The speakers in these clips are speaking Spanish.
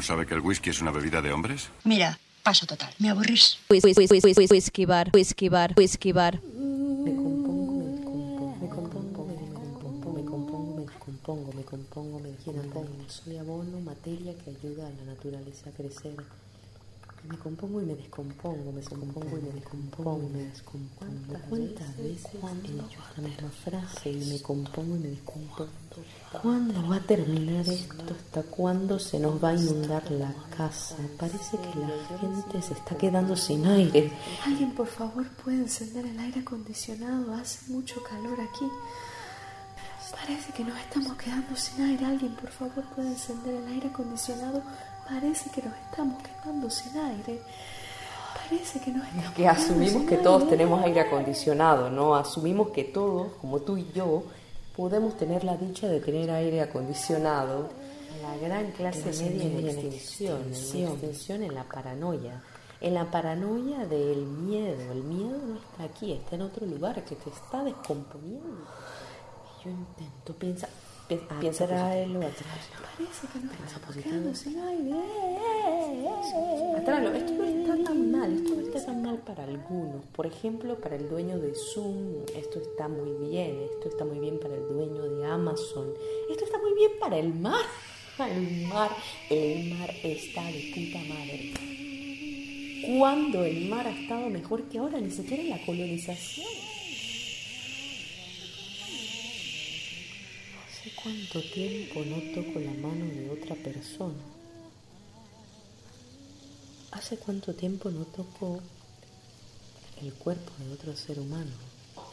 ¿No sabe que el whisky es una bebida de hombres? Mira, paso total. Me aburrís. Whisky bar, whisky bar, whisky bar. Me compongo, me descompongo, me compongo, me descompongo, me compongo, me descompongo, me compongo, me descompongo. Soy abono, materia que ayuda a la naturaleza a crecer. Me compongo y me descompongo, me compongo y me descompongo, me descompongo. ¿Cuántas veces he dicho esta misma frase y me compongo y me descompongo? ¿Cuándo va a terminar esto? ¿Hasta cuándo se nos va a inundar la casa? Parece que la gente se está quedando sin aire. Alguien, por favor, puede encender el aire acondicionado. Hace mucho calor aquí. Parece que nos estamos quedando sin aire. Alguien, por favor, puede encender el aire acondicionado. Parece que nos estamos quedando sin aire. Parece que nos estamos Que asumimos que todos tenemos aire acondicionado, ¿no? Asumimos que todos, como tú y yo, podemos tener la dicha de tener aire acondicionado. La gran clase media en extinción, en extinción en la paranoia. En la paranoia del miedo. El miedo no está aquí, está en otro lugar que te está descomponiendo. Y yo intento pensar, pi- piensa atraerlo, atraerlo. Parece que nos Piensa positivo. Atraerlo. Esto no está tan mal, esto no está tan mal para algunos. Por ejemplo, para el dueño de Zoom, esto está muy bien. Esto está muy bien para el dueño de Amazon. Esto está muy bien para el mar. El mar, el mar está de puta madre. ¿Cuándo el mar ha estado mejor que ahora? Ni siquiera en la colonización. Cuánto tiempo no toco la mano de otra persona? ¿Hace cuánto tiempo no toco el cuerpo de otro ser humano?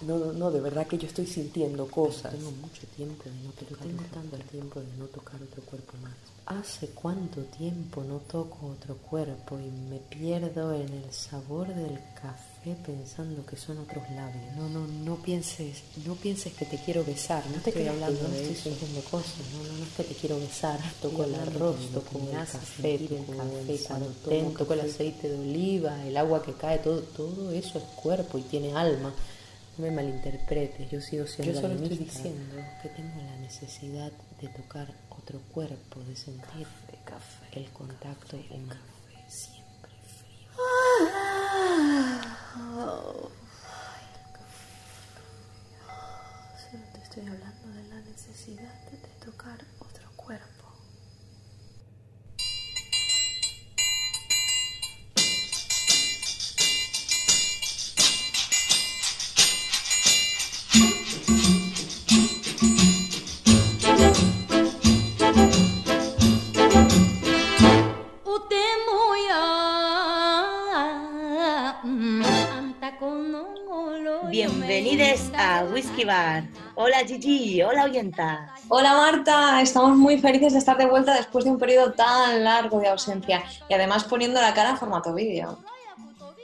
No, no, no, de verdad que yo estoy sintiendo cosas. Tengo mucho tiempo de no tocar. Tengo tanto tiempo de no tocar otro cuerpo más. ¿Hace cuánto tiempo no toco otro cuerpo y me pierdo en el sabor del café pensando que son otros labios? No, no, no pienses, no pienses que te quiero besar. No te estoy hablando de estoy sintiendo cosas. No, no, no es que te quiero besar. Toco el arroz, toco el café, toco el sartén, toco el aceite de oliva, el agua que cae, todo, todo eso es cuerpo y tiene alma. No me malinterpretes, yo sigo siendo Yo solo estoy diciendo que tengo la necesidad de tocar otro cuerpo, de sentir el contacto humano. Siempre frío. Te estoy hablando de la necesidad de tocar otro cuerpo. Hola Gigi, hola oyenta. Hola Marta, estamos muy felices de estar de vuelta después de un periodo tan largo de ausencia y además poniendo la cara en formato vídeo.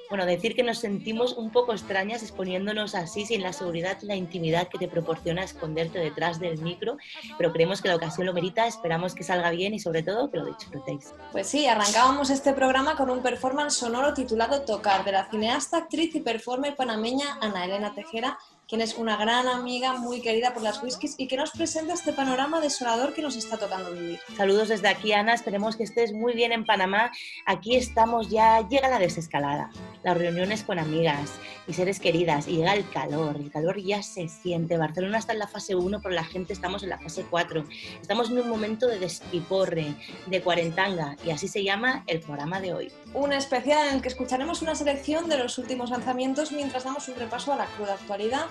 Bueno, decir que nos sentimos un poco extrañas exponiéndonos así sin la seguridad y la intimidad que te proporciona esconderte detrás del micro, pero creemos que la ocasión lo merita, esperamos que salga bien y sobre todo que lo disfrutéis. Pues sí, arrancábamos este programa con un performance sonoro titulado Tocar de la cineasta, actriz y performer panameña Ana Elena Tejera, quien es una gran amiga muy querida por las whiskies y que nos presenta este panorama desolador que nos está tocando vivir. Saludos desde aquí, Ana. Esperemos que estés muy bien en Panamá. Aquí estamos ya, llega la desescalada, las reuniones con amigas y seres queridas, y llega el calor. El calor ya se siente. Barcelona está en la fase 1, pero la gente estamos en la fase 4. Estamos en un momento de despiporre, de cuarentanga, y así se llama el programa de hoy. Un especial en el que escucharemos una selección de los últimos lanzamientos mientras damos un repaso a la cruda actualidad.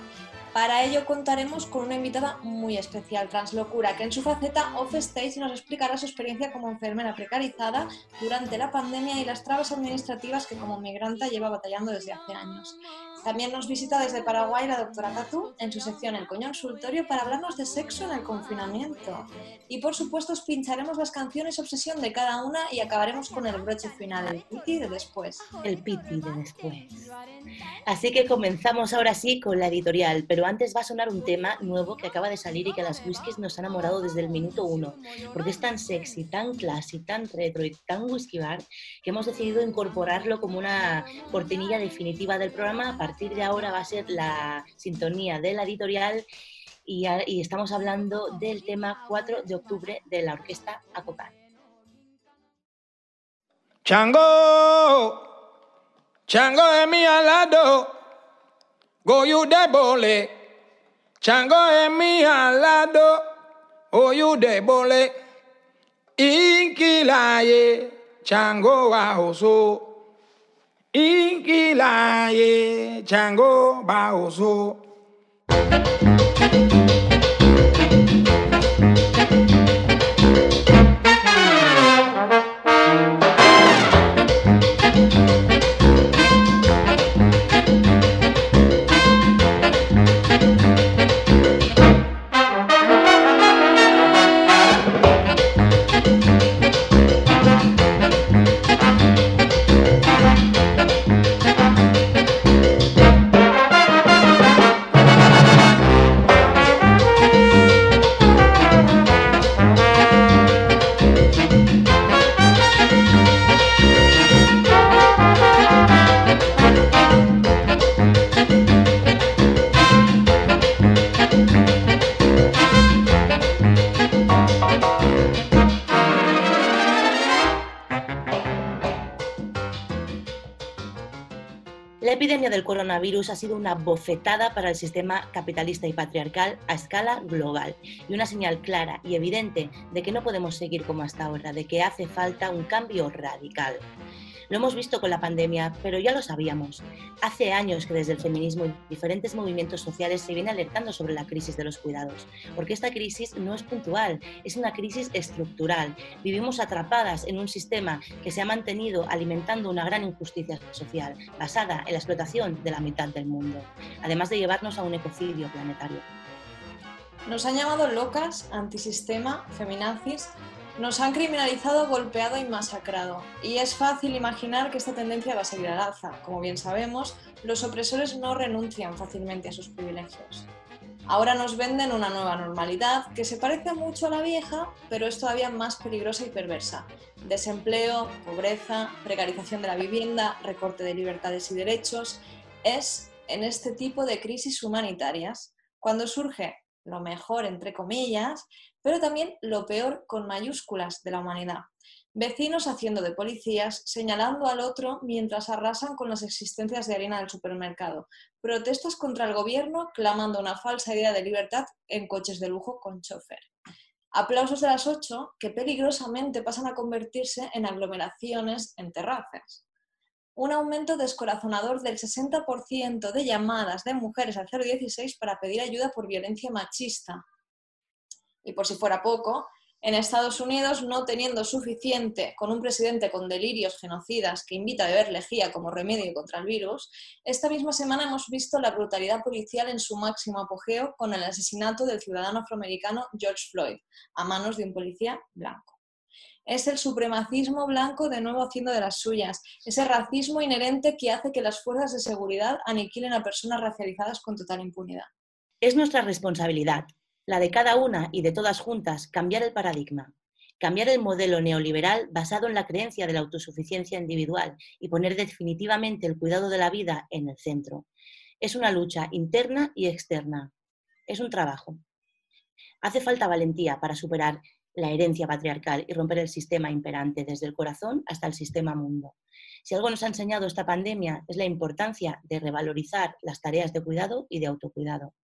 Para ello contaremos con una invitada muy especial, Translocura, que en su faceta off-stage nos explicará su experiencia como enfermera precarizada durante la pandemia y las trabas administrativas que como migrante lleva batallando desde hace años. También nos visita desde Paraguay la doctora Catu en su sección El Coño Consultorio para hablarnos de sexo en el confinamiento. Y por supuesto os pincharemos las canciones obsesión de cada una y acabaremos con el broche final, el piti de después. El piti de después. Así que comenzamos ahora sí con la editorial, pero antes va a sonar un tema nuevo que acaba de salir y que a las whiskies nos ha enamorado desde el minuto uno, porque es tan sexy, tan classy, tan retro y tan whisky bar que hemos decidido incorporarlo como una cortinilla definitiva del programa. A partir de ahora va a ser la sintonía de la editorial y, estamos hablando del tema 4 de octubre de la orquesta Acocan. Chango, Chango es mi alado, goyu de bole. Chango es mi alado, oyu de bole. Inkilaye, Chango ahoso. Inkilaye, Chango bahoso. Coronavirus ha sido una bofetada para el sistema capitalista y patriarcal a escala global y una señal clara y evidente de que no podemos seguir como hasta ahora, de que hace falta un cambio radical. Lo hemos visto con la pandemia, pero ya lo sabíamos. Hace años que desde el feminismo y diferentes movimientos sociales se viene alertando sobre la crisis de los cuidados, porque esta crisis no es puntual, es una crisis estructural. Vivimos atrapadas en un sistema que se ha mantenido alimentando una gran injusticia social, basada en la explotación de la mitad del mundo, además de llevarnos a un ecocidio planetario. Nos han llamado locas, antisistema, feminazis, nos han criminalizado, golpeado y masacrado. Y es fácil imaginar que esta tendencia va a seguir al alza. Como bien sabemos, los opresores no renuncian fácilmente a sus privilegios. Ahora nos venden una nueva normalidad que se parece mucho a la vieja, pero es todavía más peligrosa y perversa. Desempleo, pobreza, precarización de la vivienda, recorte de libertades y derechos. Es en este tipo de crisis humanitarias cuando surge lo mejor, entre comillas, pero también lo peor con mayúsculas de la humanidad. Vecinos haciendo de policías, señalando al otro mientras arrasan con las existencias de harina del supermercado. Protestas contra el gobierno clamando una falsa idea de libertad en coches de lujo con chofer. Aplausos de las ocho que peligrosamente pasan a convertirse en aglomeraciones en terrazas. Un aumento descorazonador del 60% de llamadas de mujeres al 016 para pedir ayuda por violencia machista, y por si fuera poco, en Estados Unidos, no teniendo suficiente con un presidente con delirios genocidas que invita a beber lejía como remedio contra el virus, esta misma semana hemos visto la brutalidad policial en su máximo apogeo con el asesinato del ciudadano afroamericano George Floyd a manos de un policía blanco. Es el supremacismo blanco de nuevo haciendo de las suyas, ese racismo inherente que hace que las fuerzas de seguridad aniquilen a personas racializadas con total impunidad. Es nuestra responsabilidad, la de cada una y de todas juntas, cambiar el paradigma, cambiar el modelo neoliberal basado en la creencia de la autosuficiencia individual y poner definitivamente el cuidado de la vida en el centro. Es una lucha interna y externa. Es un trabajo. Hace falta valentía para superar la herencia patriarcal y romper el sistema imperante desde el corazón hasta el sistema mundo. Si algo nos ha enseñado esta pandemia es la importancia de revalorizar las tareas de cuidado y de autocuidado.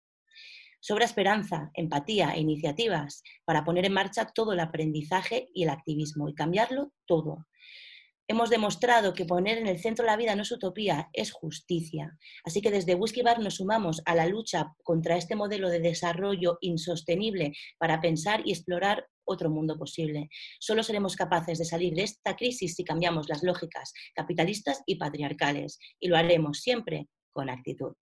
Sobra esperanza, empatía e iniciativas para poner en marcha todo el aprendizaje y el activismo y cambiarlo todo. Hemos demostrado que poner en el centro la vida no es utopía, es justicia. Así que desde Whisky Bar nos sumamos a la lucha contra este modelo de desarrollo insostenible para pensar y explorar otro mundo posible. Solo seremos capaces de salir de esta crisis si cambiamos las lógicas capitalistas y patriarcales. Y lo haremos siempre con actitud.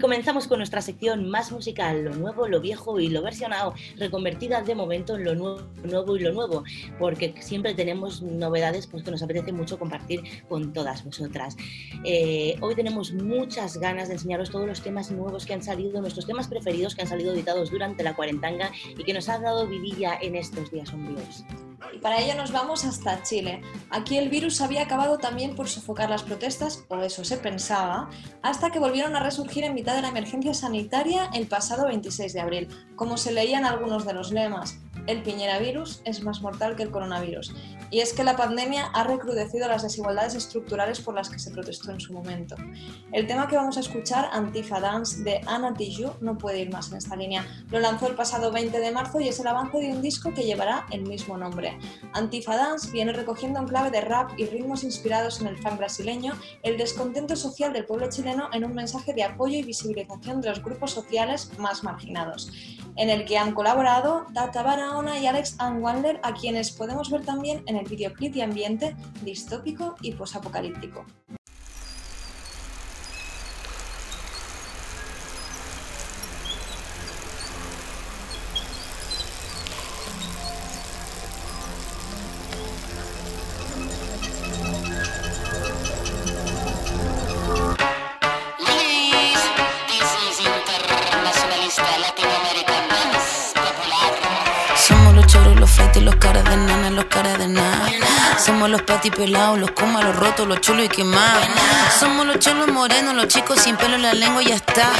Comenzamos con nuestra sección más musical, lo nuevo, lo viejo y lo versionado, reconvertida de momento en lo nuevo, nuevo y lo nuevo, porque siempre tenemos novedades pues, que nos apetece mucho compartir con todas vosotras. Eh, hoy tenemos muchas ganas de enseñaros todos los temas nuevos que han salido, nuestros temas preferidos que han salido editados durante la cuarentanga y que nos ha dado vidilla en estos días sombríos. Y para ello nos vamos hasta Chile. Aquí el virus había acabado también por sofocar las protestas, o eso se pensaba, hasta que volvieron a resurgir en mitad de la emergencia sanitaria el pasado 26 de abril, como se leían algunos de los lemas. El piñera virus es más mortal que el coronavirus. Y es que la pandemia ha recrudecido las desigualdades estructurales por las que se protestó en su momento. El tema que vamos a escuchar, Antifa Dance de Anna Tijoux, no puede ir más en esta línea. Lo lanzó el pasado 20 de marzo y es el avance de un disco que llevará el mismo nombre. Antifa Dance viene recogiendo en clave de rap y ritmos inspirados en el funk brasileño el descontento social del pueblo chileno en un mensaje de apoyo y visibilización de los grupos sociales más marginados, en el que han colaborado Tata Y Alex Anwander, a quienes podemos ver también en el videoclip de ambiente distópico y posapocalíptico. Pelados, los comas, los rotos, los chulos y quemados. Somos los cholos morenos, los chicos sin pelo en la lengua y ya está.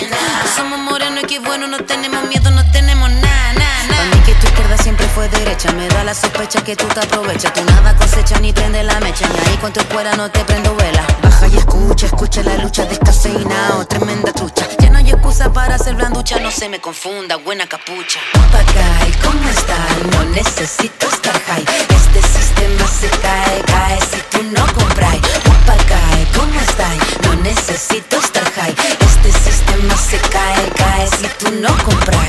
Somos morenos y qué bueno, no tenemos miedo, no tenemos nada. Para mí que tu izquierda siempre fue derecha, me da la sospecha que tú te aprovechas. Tú nada cosecha ni prende la mecha, y ahí con tu escuela no te prendo vela. Baja y escucha, escucha la lucha descafeinado, tremenda trucha. Ya no hay excusa para hacer blanducha, no se me confunda, buena capucha. Papagay, ¿cómo estás? No necesito estar high. Este sistema se cae, cae si tú no compras. Papagay, ¿cómo estás? No necesito estar high. Este sistema se cae, cae si tú no compras.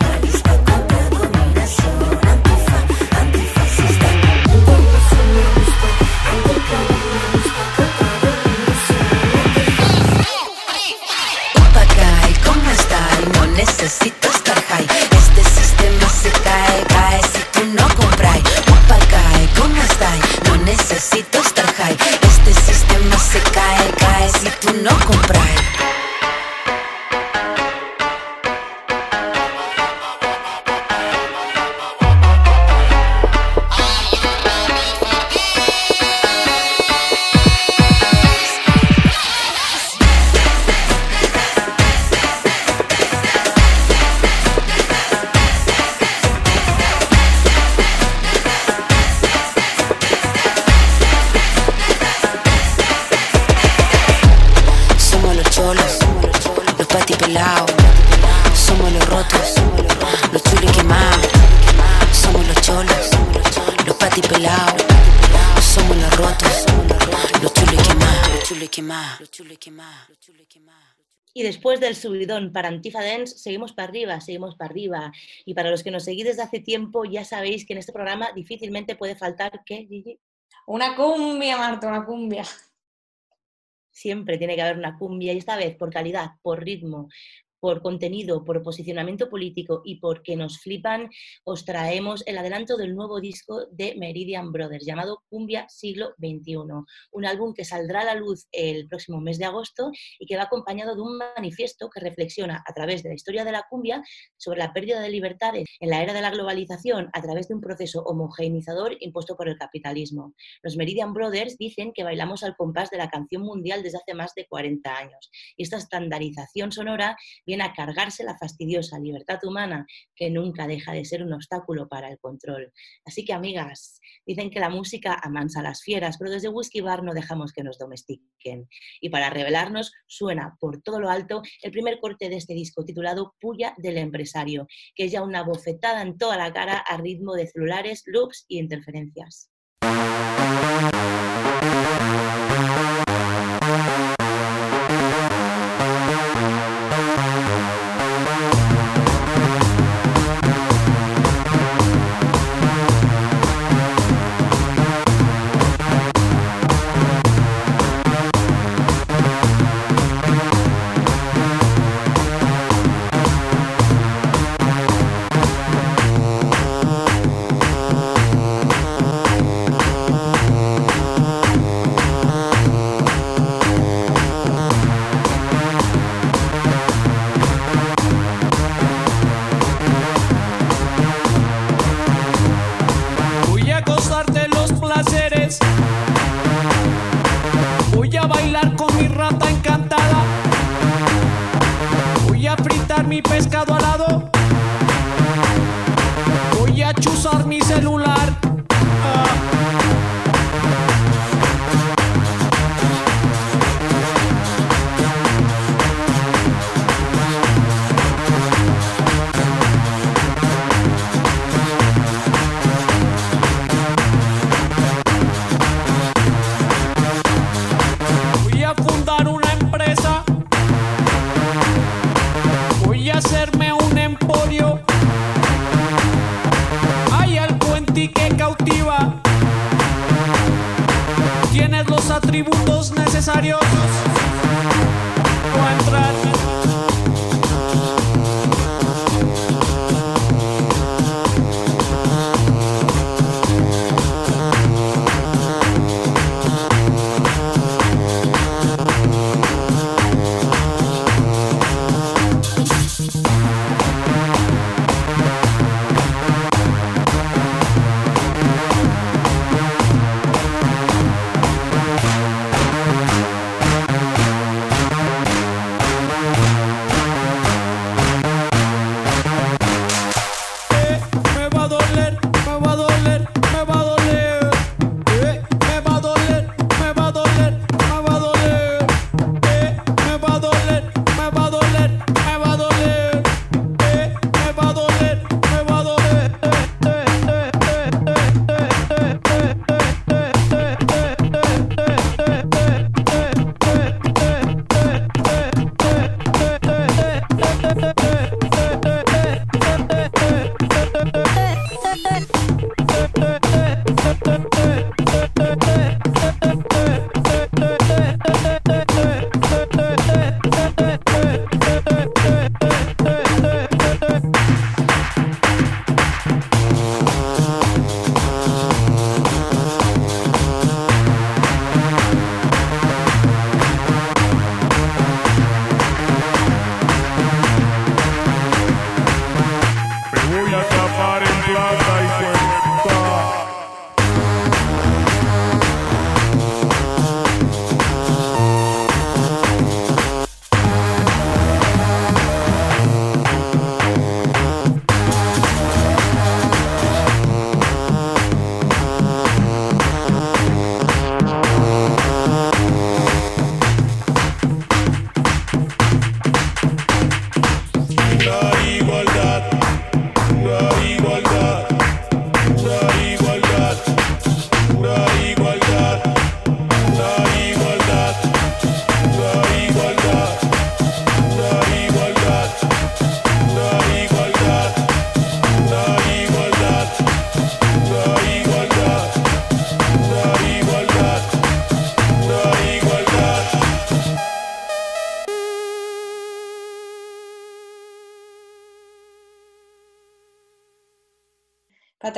para Antifa Dance, seguimos para arriba, seguimos para arriba. Y para los que nos seguís desde hace tiempo, ya sabéis que en este programa difícilmente puede faltar, ¿qué, Gigi? Una cumbia, Marta, una cumbia. Siempre tiene que haber una cumbia y esta vez por calidad, por ritmo, por contenido, por posicionamiento político y porque nos flipan, os traemos el adelanto del nuevo disco de Meridian Brothers llamado Cumbia Siglo XXI, un álbum que saldrá a la luz el próximo mes de agosto y que va acompañado de un manifiesto que reflexiona a través de la historia de la cumbia sobre la pérdida de libertades en la era de la globalización a través de un proceso homogeneizador impuesto por el capitalismo. Los Meridian Brothers dicen que bailamos al compás de la canción mundial desde hace más de 40 años y esta estandarización sonora viene a cargarse la fastidiosa libertad humana que nunca deja de ser un obstáculo para el control. Así que, amigas, dicen que la música amansa a las fieras, pero desde Whisky Bar no dejamos que nos domestiquen. Y para revelarnos, suena por todo lo alto el primer corte de este disco titulado Puya del Empresario, que es ya una bofetada en toda la cara a ritmo de celulares, loops y interferencias.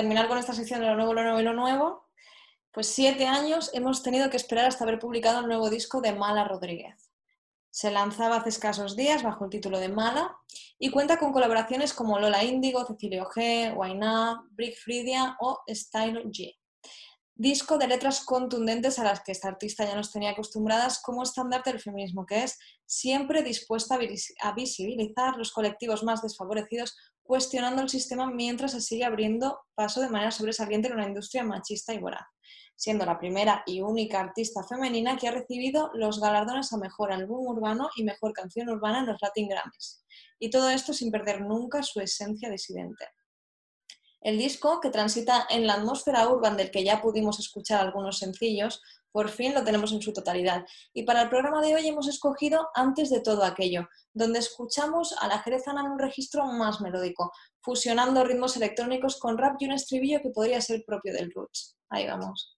Terminar con esta sección de lo nuevo, lo nuevo y lo nuevo, pues siete años hemos tenido que esperar hasta haber publicado el nuevo disco de Mala Rodríguez. Se lanzaba hace escasos días bajo el título de Mala y cuenta con colaboraciones como Lola Índigo, Cecilio G, Wayna, Brick Fridia o Style G. disco de letras contundentes a las que esta artista ya nos tenía acostumbradas como estándar del feminismo, que es siempre dispuesta a visibilizar los colectivos más desfavorecidos, cuestionando el sistema mientras se sigue abriendo paso de manera sobresaliente en una industria machista y voraz, siendo la primera y única artista femenina que ha recibido los galardones a Mejor Álbum Urbano y Mejor Canción Urbana en los Latin Grammys. Y todo esto sin perder nunca su esencia disidente. El disco, que transita en la atmósfera urban del que ya pudimos escuchar algunos sencillos, por fin lo tenemos en su totalidad. Y para el programa de hoy hemos escogido Antes de todo aquello, donde escuchamos a la jerezana en un registro más melódico, fusionando ritmos electrónicos con rap y un estribillo que podría ser propio del roots. Ahí vamos.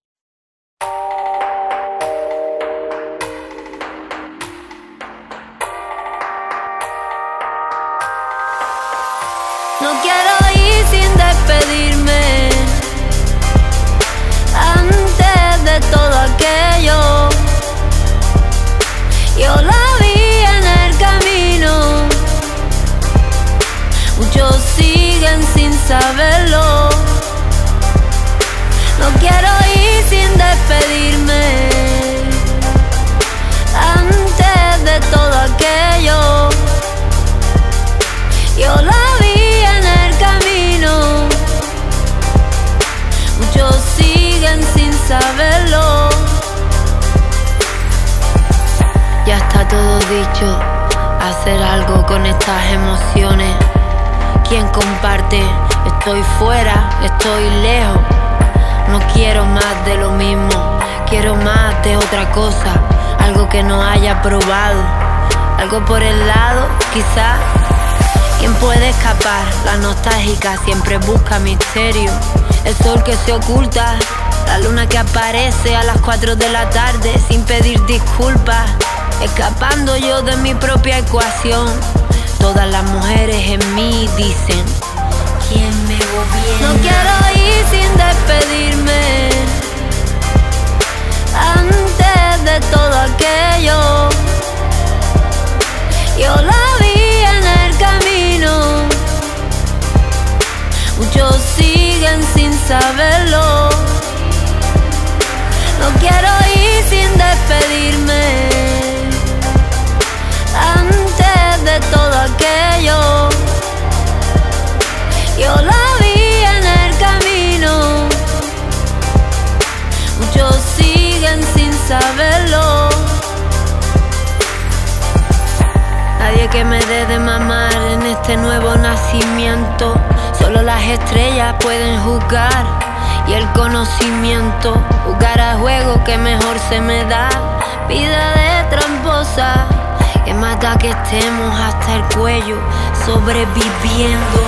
Con estas emociones. ¿Quién comparte? Estoy fuera, estoy lejos. No quiero más de lo mismo. Quiero más de otra cosa. Algo que no haya probado. Algo por el lado, quizá. ¿Quién puede escapar? La nostálgica siempre busca misterio. El sol que se oculta, la luna que aparece a las 4 de la tarde sin pedir disculpas. Escapando yo de mi propia ecuación. Todas las mujeres en mí dicen: ¿Quién me gobierna? No quiero ir sin despedirme. Antes de todo aquello, yo la vi en el camino. Muchos siguen sin saberlo. No quiero ir Jugar a juego que mejor se me da. Vida de tramposa que mata que estemos hasta el cuello sobreviviendo.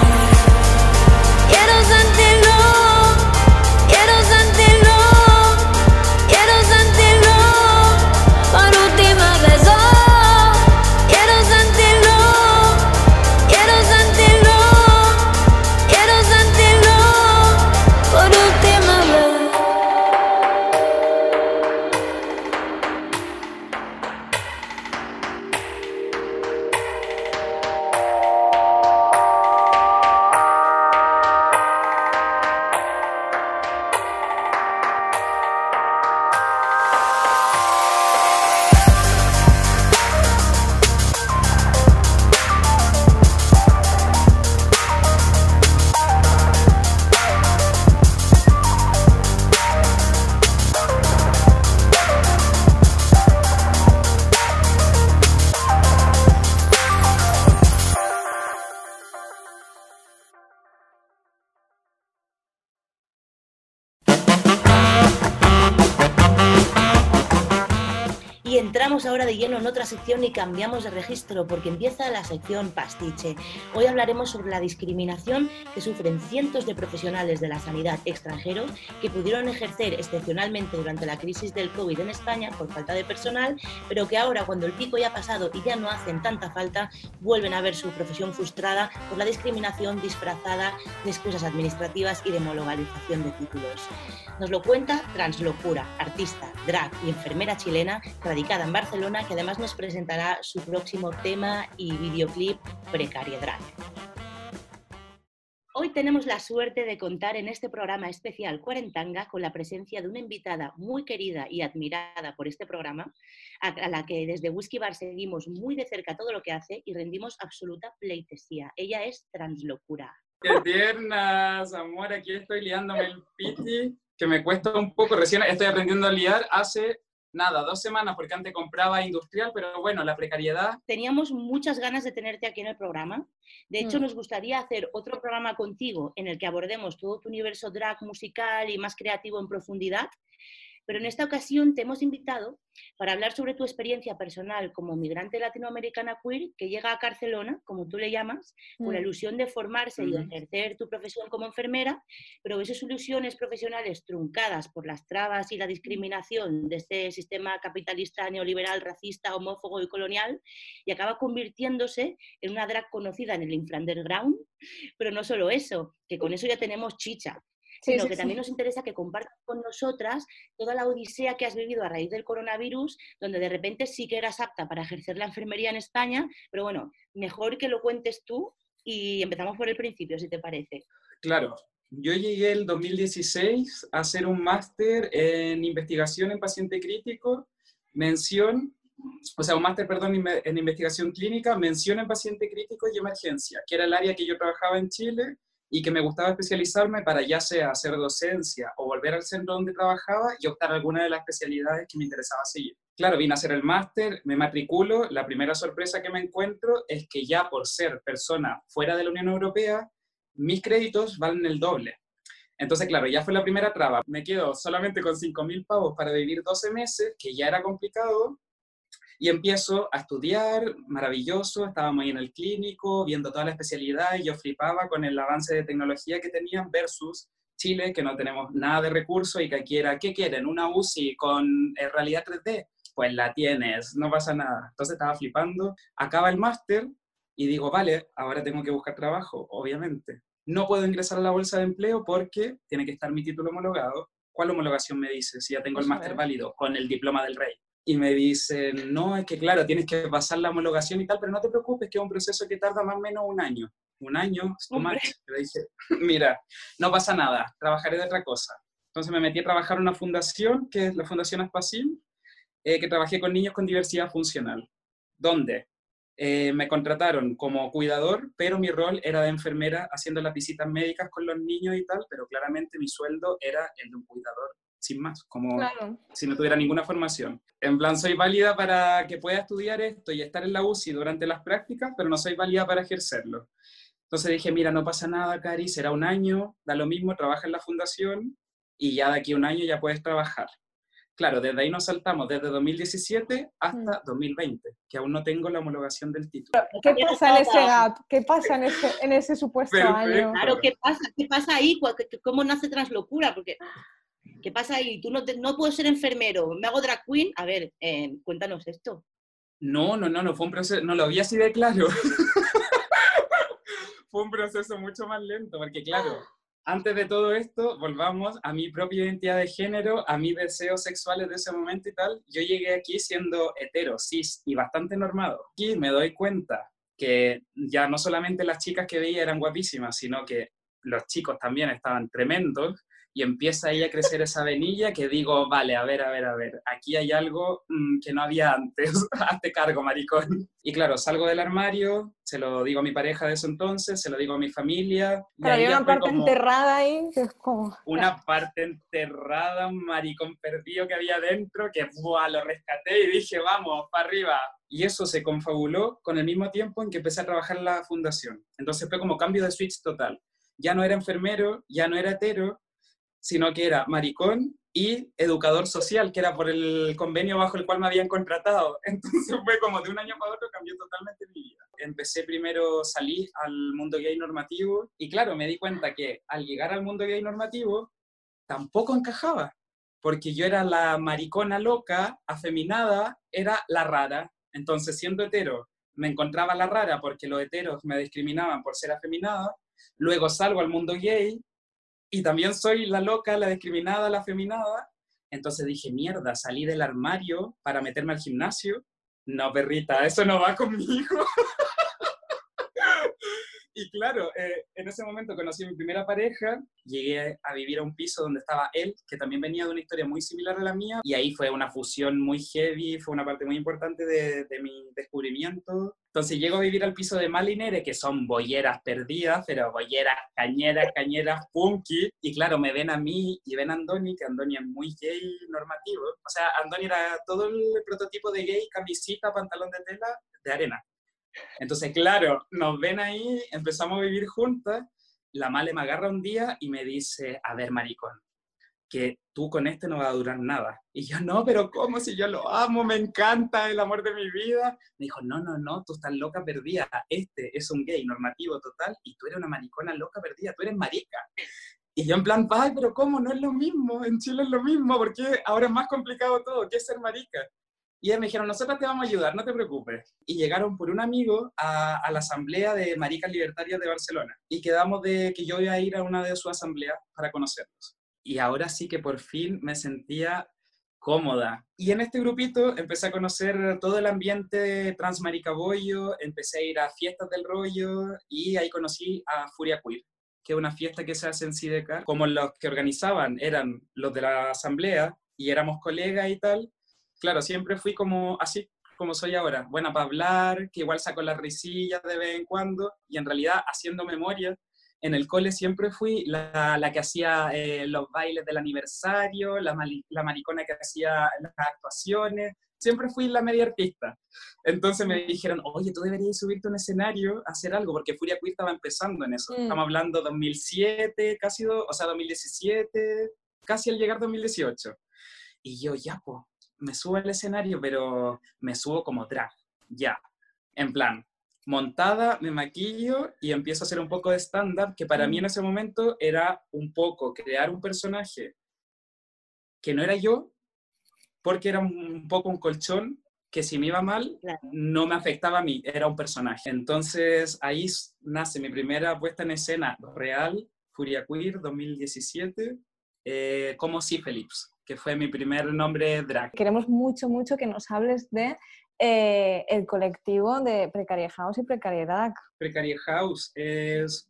Sección y cambiamos de registro porque empieza la sección pastiche. Hoy hablaremos sobre la discriminación que sufren cientos de profesionales de la sanidad extranjeros que pudieron ejercer excepcionalmente durante la crisis del COVID en España por falta de personal, pero que ahora cuando el pico ya ha pasado y ya no hacen tanta falta, vuelven a ver su profesión frustrada por la discriminación disfrazada de excusas administrativas y de homologalización de títulos. Nos lo cuenta Translocura, artista, drag y enfermera chilena radicada en Barcelona, que además nos presentará su próximo tema y videoclip Precaria Drag. Hoy tenemos la suerte de contar en este programa especial Cuarentanga con la presencia de una invitada muy querida y admirada por este programa, a a la que desde Whisky Bar seguimos muy de cerca todo lo que hace y rendimos absoluta pleitesía. Ella es Translocura. Qué tiernas, amor, aquí estoy liándome el piti, que me cuesta un poco, recién estoy aprendiendo a liar hace nada, dos semanas, porque antes compraba industrial, pero bueno, la precariedad. Teníamos muchas ganas de tenerte aquí en el programa. De hecho, Mm. nos gustaría hacer otro programa contigo en el que abordemos todo tu universo drag musical y más creativo en profundidad. Pero en esta ocasión te hemos invitado para hablar sobre tu experiencia personal como migrante latinoamericana queer que llega a Barcelona, como tú le llamas, con la Mm. ilusión de formarse y ejercer tu profesión como enfermera, pero esas ilusiones profesionales truncadas por las trabas y la discriminación de este sistema capitalista, neoliberal, racista, homófobo y colonial, y acaba convirtiéndose en una drag conocida en el infraunderground, pero no solo eso, que con eso ya tenemos chicha, Sí, sino sí, que sí. también nos interesa que compartas con nosotras toda la odisea que has vivido a raíz del coronavirus, donde de repente sí que eras apta para ejercer la enfermería en España, pero bueno, mejor que lo cuentes tú y empezamos por el principio, si te parece. Claro, yo llegué el 2016 a hacer un máster en investigación en paciente crítico, mención, o sea, un máster, perdón, en investigación clínica, mención en paciente crítico y emergencia, que era el área que yo trabajaba en Chile y que me gustaba especializarme para ya sea hacer docencia o volver al centro donde trabajaba y optar alguna de las especialidades que me interesaba seguir. Claro, vine a hacer el máster, me matriculo, la primera sorpresa que me encuentro es que ya por ser persona fuera de la Unión Europea, mis créditos valen el doble. Entonces, claro, ya fue la primera traba. Me quedo solamente con 5.000 pavos para vivir 12 meses, que ya era complicado, y empiezo a estudiar, maravilloso, estábamos ahí en el clínico, viendo toda la especialidad, y yo flipaba con el avance de tecnología que tenían versus Chile, que no tenemos nada de recursos y que aquí era, ¿qué quieren? ¿Una UCI con eh, realidad 3D? Pues la tienes, no pasa nada. Entonces estaba flipando, acaba el máster y digo, vale, ahora tengo que buscar trabajo, obviamente. No puedo ingresar a la bolsa de empleo porque tiene que estar mi título homologado. ¿Cuál homologación me dice si ya tengo el máster válido con el diploma del rey? Y me dicen, no, es que claro, tienes que pasar la homologación y tal, pero no te preocupes, que es un proceso que tarda más o menos un año. Un año, es. Pero dije, mira, no pasa nada, trabajaré de otra cosa. Entonces me metí a trabajar en una fundación, que es la Fundación Aspacim, eh, que trabajé con niños con diversidad funcional. ¿Dónde? Eh, me contrataron como cuidador, pero mi rol era de enfermera haciendo las visitas médicas con los niños y tal, pero claramente mi sueldo era el de un cuidador, sin más, como Claro. si no tuviera ninguna formación. En plan, soy válida para que pueda estudiar esto y estar en la UCI durante las prácticas, pero no soy válida para ejercerlo. Entonces dije, mira, no pasa nada, Cari, será un año, da lo mismo, trabaja en la fundación y ya de aquí a un año ya puedes trabajar. Claro, desde ahí nos saltamos, desde 2017 hasta 2020, que aún no tengo la homologación del título. ¿Qué pasa en ese gap? ¿Qué pasa en ese, en ese supuesto Perfecto. año? Claro, ¿qué pasa? ¿Qué pasa ahí? ¿Cu- qué- ¿Cómo nace Translocura? Porque, ¿qué pasa ahí? Tú no, te- no puedes ser enfermero, me hago drag queen. A ver, eh, cuéntanos esto. No, no, no, no fue un proceso, no lo vi así de claro. fue un proceso mucho más lento, porque claro, antes de todo esto, volvamos a mi propia identidad de género, a mis deseos sexuales de ese momento y tal. Yo llegué aquí siendo hetero, cis y bastante normado. Y me doy cuenta que ya no solamente las chicas que veía eran guapísimas, sino que los chicos también estaban tremendos y empieza ahí a crecer esa venilla que digo, vale, a ver, a ver, a ver, aquí hay algo mm, que no había antes, hazte cargo, maricón. Y claro, salgo del armario, se lo digo a mi pareja de eso entonces, se lo digo a mi familia. Pero ya una parte enterrada ahí que es como... Una parte enterrada, un maricón perdido que había dentro, que ¡buah! lo rescaté y dije, vamos, para arriba. Y eso se confabuló con el mismo tiempo en que empecé a trabajar en la fundación. Entonces fue como cambio de switch total. Ya no era enfermero, ya no era hetero, sino que era maricón y educador social, que era por el convenio bajo el cual me habían contratado. Entonces fue como de un año para otro cambió totalmente mi vida. Empecé primero, salí al mundo gay normativo y claro, me di cuenta que al llegar al mundo gay normativo tampoco encajaba, porque yo era la maricona loca, afeminada, era la rara. Entonces, siendo hetero, me encontraba la rara porque los heteros me discriminaban por ser afeminada. Luego salgo al mundo gay y también soy la loca, la discriminada, la afeminada. Entonces dije, mierda, salí del armario para meterme al gimnasio. No, perrita, eso no va conmigo. Y claro, eh, en ese momento conocí a mi primera pareja, llegué a vivir a un piso donde estaba él, que también venía de una historia muy similar a la mía, y ahí fue una fusión muy heavy, fue una parte muy importante de, de mi descubrimiento. Entonces llego a vivir al piso de Malinere, que son bolleras perdidas, pero bolleras, cañeras, cañeras, punky, y claro, me ven a mí y ven a Andoni, que Andoni es muy gay normativo. O sea, Andoni era todo el prototipo de gay, camisita, pantalón de tela, de arena. Entonces, claro, nos ven ahí, empezamos a vivir juntas, la Male me agarra un día y me dice, a ver, maricón, que tú con este no va a durar nada. Y yo, no, pero ¿cómo? Si yo lo amo, me encanta, el amor de mi vida. Me dijo, no, no, no, tú estás loca perdida. Este es un gay normativo total y tú eres una maricona loca perdida, tú eres marica. Y yo en plan, ay, pero ¿cómo? No es lo mismo, en Chile es lo mismo, porque ahora es más complicado todo, ¿qué es ser marica? Y me dijeron, nosotros te vamos a ayudar, no te preocupes. Y llegaron por un amigo a, la asamblea de Maricas Libertarias de Barcelona. Y quedamos de que yo iba a ir a una de sus asambleas para conocerlos. Y ahora sí que por fin me sentía cómoda. Y en este grupito empecé a conocer todo el ambiente transmaricabollo, empecé a ir a fiestas del rollo y ahí conocí a Furia Queer, que es una fiesta que se hace en Sidecar. Como los que organizaban eran los de la asamblea y éramos colegas y tal, claro, siempre fui como así como soy ahora, buena para hablar, que igual saco las risillas de vez en cuando, y en realidad haciendo memoria, en el cole siempre fui la, la que hacía eh, los bailes del aniversario, la, la, maricona que hacía las actuaciones, siempre fui la media artista. Entonces me dijeron, oye, tú deberías subirte a un escenario a hacer algo, porque Furia Queer estaba empezando en eso. Mm. Estamos hablando 2007, casi, do, o sea, 2017, casi al llegar 2018. Y yo, ya, pues, me subo al escenario, pero me subo como drag, ya, en plan, montada, me maquillo y empiezo a hacer un poco de stand-up, que para mí en ese momento era un poco crear un personaje que no era yo, porque era un poco un colchón que si me iba mal, no me afectaba a mí, era un personaje. Entonces ahí nace mi primera puesta en escena real, Furia Queer 2017, eh, como. Phillips que fue mi primer nombre drag. Queremos mucho, mucho que nos hables de eh, el colectivo de Precaria House y Precariedad. Precaria House es,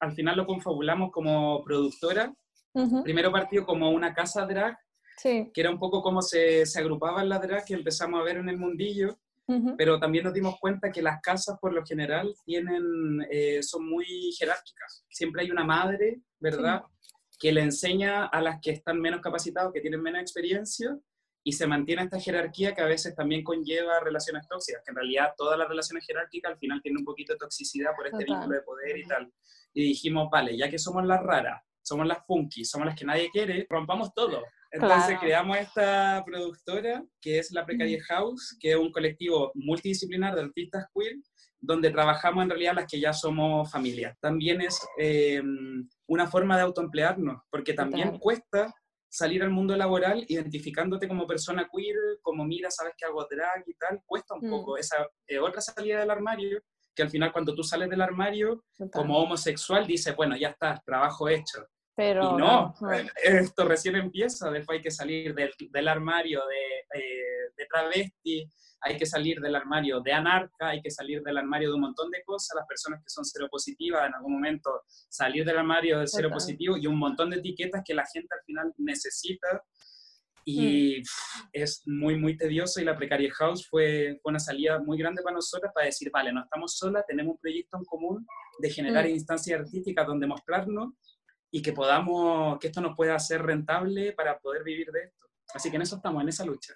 al final lo confabulamos como productora. Uh -huh. Primero partió como una casa drag, sí. que era un poco como se, se agrupaban las drag que empezamos a ver en el mundillo. Uh -huh. Pero también nos dimos cuenta que las casas por lo general tienen, eh, son muy jerárquicas. Siempre hay una madre, ¿verdad? Sí que le enseña a las que están menos capacitados, que tienen menos experiencia, y se mantiene esta jerarquía que a veces también conlleva relaciones tóxicas, que en realidad todas las relaciones jerárquicas al final tienen un poquito de toxicidad por este Total. vínculo de poder y tal. Y dijimos, vale, ya que somos las raras, somos las funky, somos las que nadie quiere, rompamos todo. Entonces claro. creamos esta productora que es la Precaria House, que es un colectivo multidisciplinar de artistas queer, donde trabajamos en realidad las que ya somos familia. También es eh, una forma de autoemplearnos, porque también Total. cuesta salir al mundo laboral identificándote como persona queer, como mira, sabes que hago drag y tal, cuesta un mm. poco esa eh, otra salida del armario, que al final cuando tú sales del armario Total. como homosexual dices, bueno, ya está, trabajo hecho. Pero y no, no, esto recién empieza, después hay que salir del, del armario de, eh, de travesti, hay que salir del armario de anarca, hay que salir del armario de un montón de cosas, las personas que son seropositivas en algún momento salir del armario de cero positivo y un montón de etiquetas que la gente al final necesita y mm. es muy, muy tedioso y la Precaria House fue, fue, una salida muy grande para nosotros para decir, vale, no estamos solas, tenemos un proyecto en común de generar mm. instancias artísticas donde mostrarnos y que podamos, que esto nos pueda hacer rentable para poder vivir de esto. Así que en eso estamos, en esa lucha.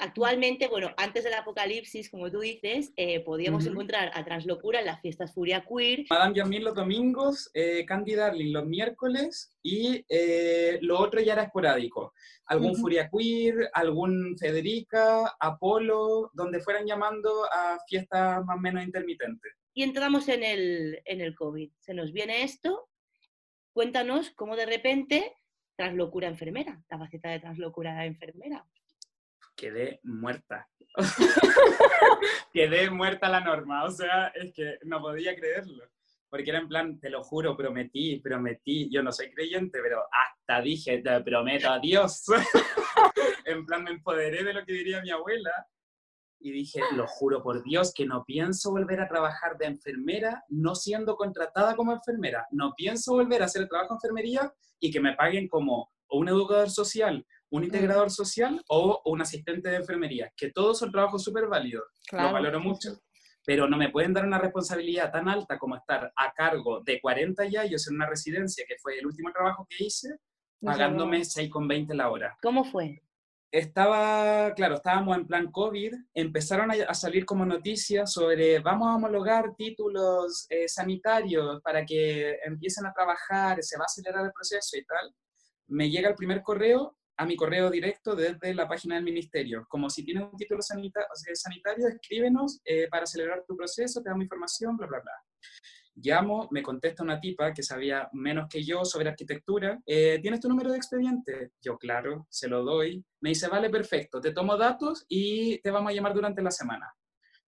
Actualmente, bueno, antes del apocalipsis, como tú dices, eh, podíamos uh -huh. encontrar a Translocura en las fiestas Furia Queer. Madame Yamil los domingos, eh, Candy Darling los miércoles y eh, lo otro ya era esporádico. Algún uh -huh. Furia Queer, algún Federica, Apolo, donde fueran llamando a fiestas más o menos intermitentes. Y entramos en el, en el COVID. Se nos viene esto. Cuéntanos cómo de repente Translocura enfermera, la faceta de Translocura enfermera quedé muerta. quedé muerta la norma, o sea, es que no podía creerlo. Porque era en plan, te lo juro, prometí, prometí, yo no soy creyente, pero hasta dije, te prometo a Dios. en plan, me empoderé de lo que diría mi abuela. y dije, lo juro por Dios que no pienso volver a trabajar de enfermera no siendo contratada como enfermera. No pienso volver a hacer el trabajo de enfermería y que me paguen como o un educador social, un integrador social o un asistente de enfermería, que todos son trabajos súper válidos. Claro, Lo valoro mucho. Pero no me pueden dar una responsabilidad tan alta como estar a cargo de 40 ya, yo en una residencia, que fue el último trabajo que hice, pagándome 6,20 la hora. ¿Cómo fue? Estaba, claro, estábamos en plan COVID, empezaron a, a salir como noticias sobre vamos a homologar títulos eh, sanitarios para que empiecen a trabajar, se va a acelerar el proceso y tal. Me llega el primer correo a mi correo directo desde la página del ministerio, como si tienes un título sanita- sanitario, escríbenos eh, para acelerar tu proceso, te damos información, bla, bla, bla. Llamo, me contesta una tipa que sabía menos que yo sobre arquitectura. eh, ¿Tienes tu número de expediente? Yo, claro, se lo doy. Me dice, vale, perfecto, te tomo datos y te vamos a llamar durante la semana.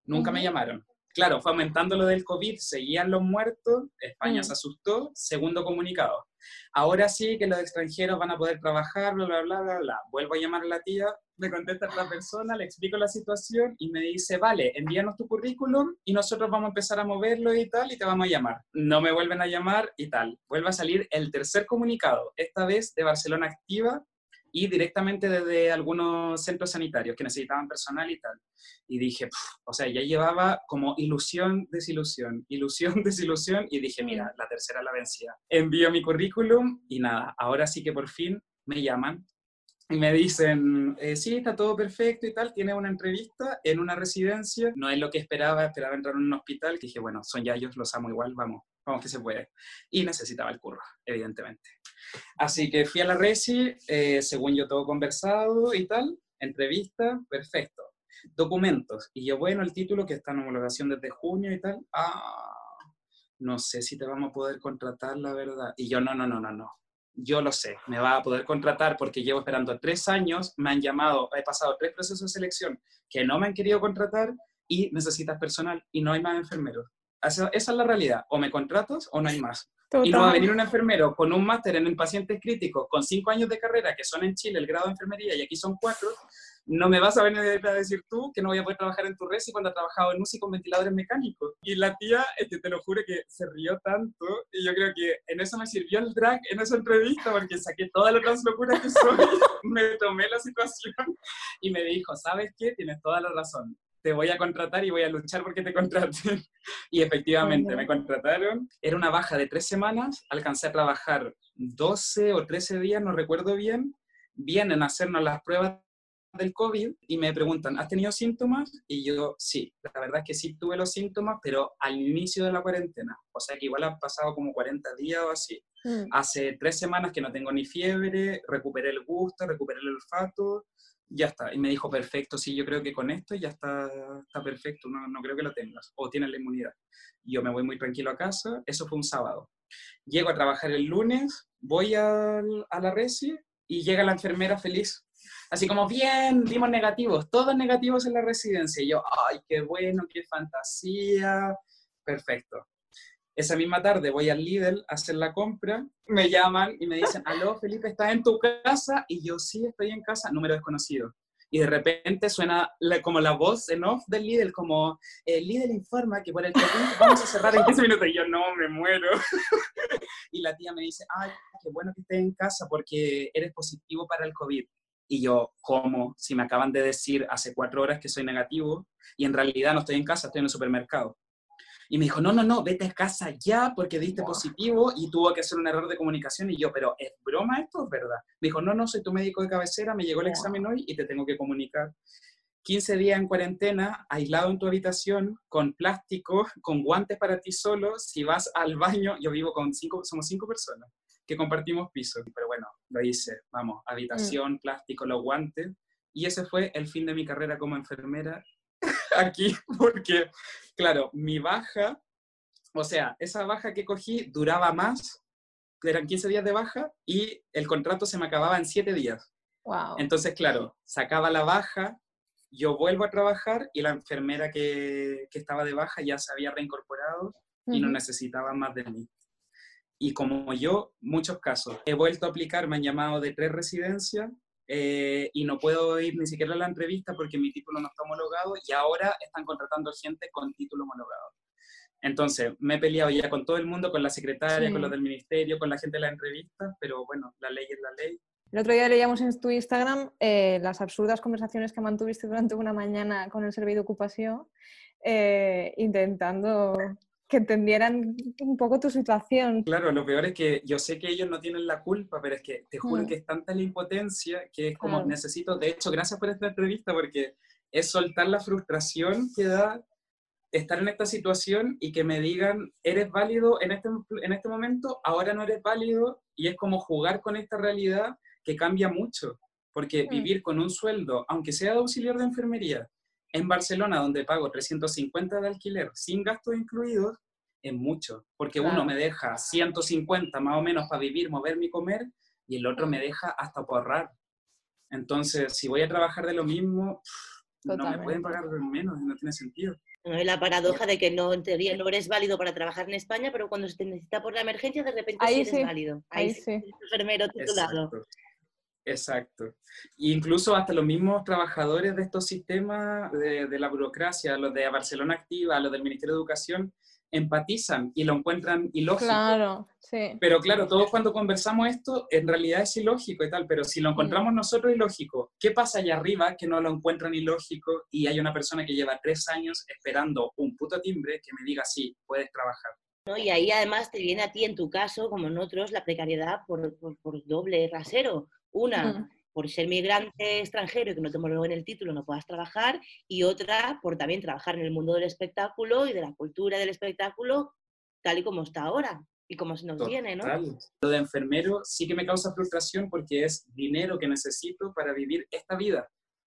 Nunca me llamaron. Claro, fue aumentando lo del COVID, seguían los muertos, España Mm. se asustó, segundo comunicado. Ahora sí que los extranjeros van a poder trabajar, bla, bla, bla, bla, bla. Vuelvo a llamar a la tía, me contesta otra persona, le explico la situación y me dice, vale, envíanos tu currículum y nosotros vamos a empezar a moverlo y tal y te vamos a llamar. No me vuelven a llamar y tal. Vuelve a salir el tercer comunicado, esta vez de Barcelona Activa y directamente desde algunos centros sanitarios que necesitaban personal y tal. Y dije, o sea, ya llevaba como ilusión, desilusión, ilusión, desilusión, y dije, mira, la tercera la vencía. Envío mi currículum y nada, ahora sí que por fin me llaman y me dicen, eh, sí, está todo perfecto y tal, tiene una entrevista en una residencia, no es lo que esperaba, esperaba entrar en un hospital, que dije, bueno, son ya ellos, los amo igual, vamos, vamos que se puede. Y necesitaba el curro, evidentemente. Así que fui a la resi, eh, según yo todo conversado y tal, entrevista, perfecto. Documentos, y yo, bueno, el título que está en homologación desde junio y tal, ah, no sé si te vamos a poder contratar, la verdad. Y yo, no, no, no, no, no. Yo lo sé, me va a poder contratar porque llevo esperando tres años, me han llamado, he pasado tres procesos de selección que no me han querido contratar y necesitas personal y no hay más enfermeros. Esa, esa es la realidad, o me contratas o no hay más. Y no va a venir un enfermero con un máster en pacientes críticos, con cinco años de carrera, que son en Chile el grado de enfermería y aquí son cuatro, no me vas a venir a decir tú que no voy a poder trabajar en tu resi cuando he trabajado en UCI con ventiladores mecánicos. Y la tía, es que te lo juro que se rió tanto, y yo creo que en eso me sirvió el drag en esa entrevista, porque saqué todas las locuras que soy, me tomé la situación y me dijo, ¿sabes qué? Tienes toda la razón. Te voy a contratar y voy a luchar porque te contraten. Y efectivamente, me contrataron. Era una baja de tres semanas. Alcancé a trabajar 12 o 13 días, no recuerdo bien. Vienen a hacernos las pruebas del COVID y me preguntan, ¿has tenido síntomas? Y yo, sí, la verdad es que sí tuve los síntomas, pero al inicio de la cuarentena. O sea que igual han pasado como 40 días o así. Mm. Hace tres semanas que no tengo ni fiebre, recuperé el gusto, recuperé el olfato, ya está. Y me dijo, perfecto, sí, yo creo que con esto ya está, está perfecto, no, no creo que lo tengas, o tienes la inmunidad. Yo me voy muy tranquilo a casa, eso fue un sábado. Llego a trabajar el lunes, voy a la resi y llega la enfermera feliz. Así como, bien, dimos negativos, todos negativos en la residencia. Y yo, ay, qué bueno, qué fantasía, perfecto. Esa misma tarde voy al Lidl a hacer la compra, me llaman y me dicen, aló, Felipe, ¿estás en tu casa? Y yo, sí, estoy en casa, número desconocido. Y de repente suena como la voz en off del Lidl, como, el Lidl informa que por el COVID vamos a cerrar en 15 minutos. Y yo, no, me muero. y la tía me dice, ay, qué bueno que estés en casa porque eres positivo para el COVID. Y yo, ¿cómo? Si me acaban de decir hace cuatro horas que soy negativo y en realidad no estoy en casa, estoy en el supermercado. Y me dijo, no, no, no, vete a casa ya porque diste positivo y tuvo que hacer un error de comunicación. Y yo, pero ¿es broma esto es verdad? Me dijo, no, no, soy tu médico de cabecera, me llegó el examen hoy y te tengo que comunicar. 15 días en cuarentena, aislado en tu habitación, con plástico, con guantes para ti solo. Si vas al baño, yo vivo con cinco, somos cinco personas que compartimos piso. Pero bueno, lo hice, vamos, habitación, plástico, los guantes. Y ese fue el fin de mi carrera como enfermera aquí, porque, claro, mi baja, o sea, esa baja que cogí duraba más, eran 15 días de baja, y el contrato se me acababa en 7 días. Wow. Entonces, claro, sacaba la baja, yo vuelvo a trabajar y la enfermera que, que estaba de baja ya se había reincorporado y no necesitaba más de mí. Y como yo, muchos casos, he vuelto a aplicar, me han llamado de tres residencias, eh, y no puedo ir ni siquiera a la entrevista porque mi título no está homologado y ahora están contratando gente con título homologado. Entonces, me he peleado ya con todo el mundo, con la secretaria, Sí. con los del ministerio, con la gente de la entrevista, pero bueno, la ley es la ley. El otro día leíamos en tu Instagram eh, las absurdas conversaciones que mantuviste durante una mañana con el Servicio de Ocupación, eh, intentando que entendieran un poco tu situación. Claro, lo peor es que yo sé que ellos no tienen la culpa, pero es que te juro Mm. que es tanta la impotencia que es como Claro. necesito, de hecho, gracias por esta entrevista, porque es soltar la frustración que da estar en esta situación y que me digan, eres válido en este, en este momento, ahora no eres válido, y es como jugar con esta realidad que cambia mucho, porque Mm. vivir con un sueldo, aunque sea de auxiliar de enfermería, en Barcelona, donde pago 350 de alquiler sin gastos incluidos, es mucho, porque uno me deja 150 más o menos para vivir, moverme y comer, y el otro me deja hasta por ahorrar. Entonces, si voy a trabajar de lo mismo, no me pueden pagar menos, no tiene sentido. La paradoja de que no, en teoría, no eres válido para trabajar en España, pero cuando se te necesita por la emergencia, de repente Ahí sí eres sí, válido. ahí sí, sí. eres enfermero titulado. Exacto. Exacto. Y incluso hasta los mismos trabajadores de estos sistemas de, de la burocracia, los de Barcelona Activa, los del Ministerio de Educación, empatizan y lo encuentran ilógico. Claro, sí. Pero claro, todos cuando conversamos esto, en realidad es ilógico y tal, pero si lo encontramos nosotros ilógico, ¿qué pasa allá arriba que no lo encuentran ilógico y hay una persona que lleva tres años esperando un puto timbre que me diga, sí, puedes trabajar? ¿no? Y ahí además te viene a ti, en tu caso, como en otros, la precariedad por, por- por doble rasero. Una, Mm. por ser migrante extranjero y que no te en el título, no puedas trabajar, y otra, por también trabajar en el mundo del espectáculo y de la cultura del espectáculo, tal y como está ahora y como se nos viene, ¿no? Total. Lo de enfermero sí que me causa frustración porque es dinero que necesito para vivir esta vida.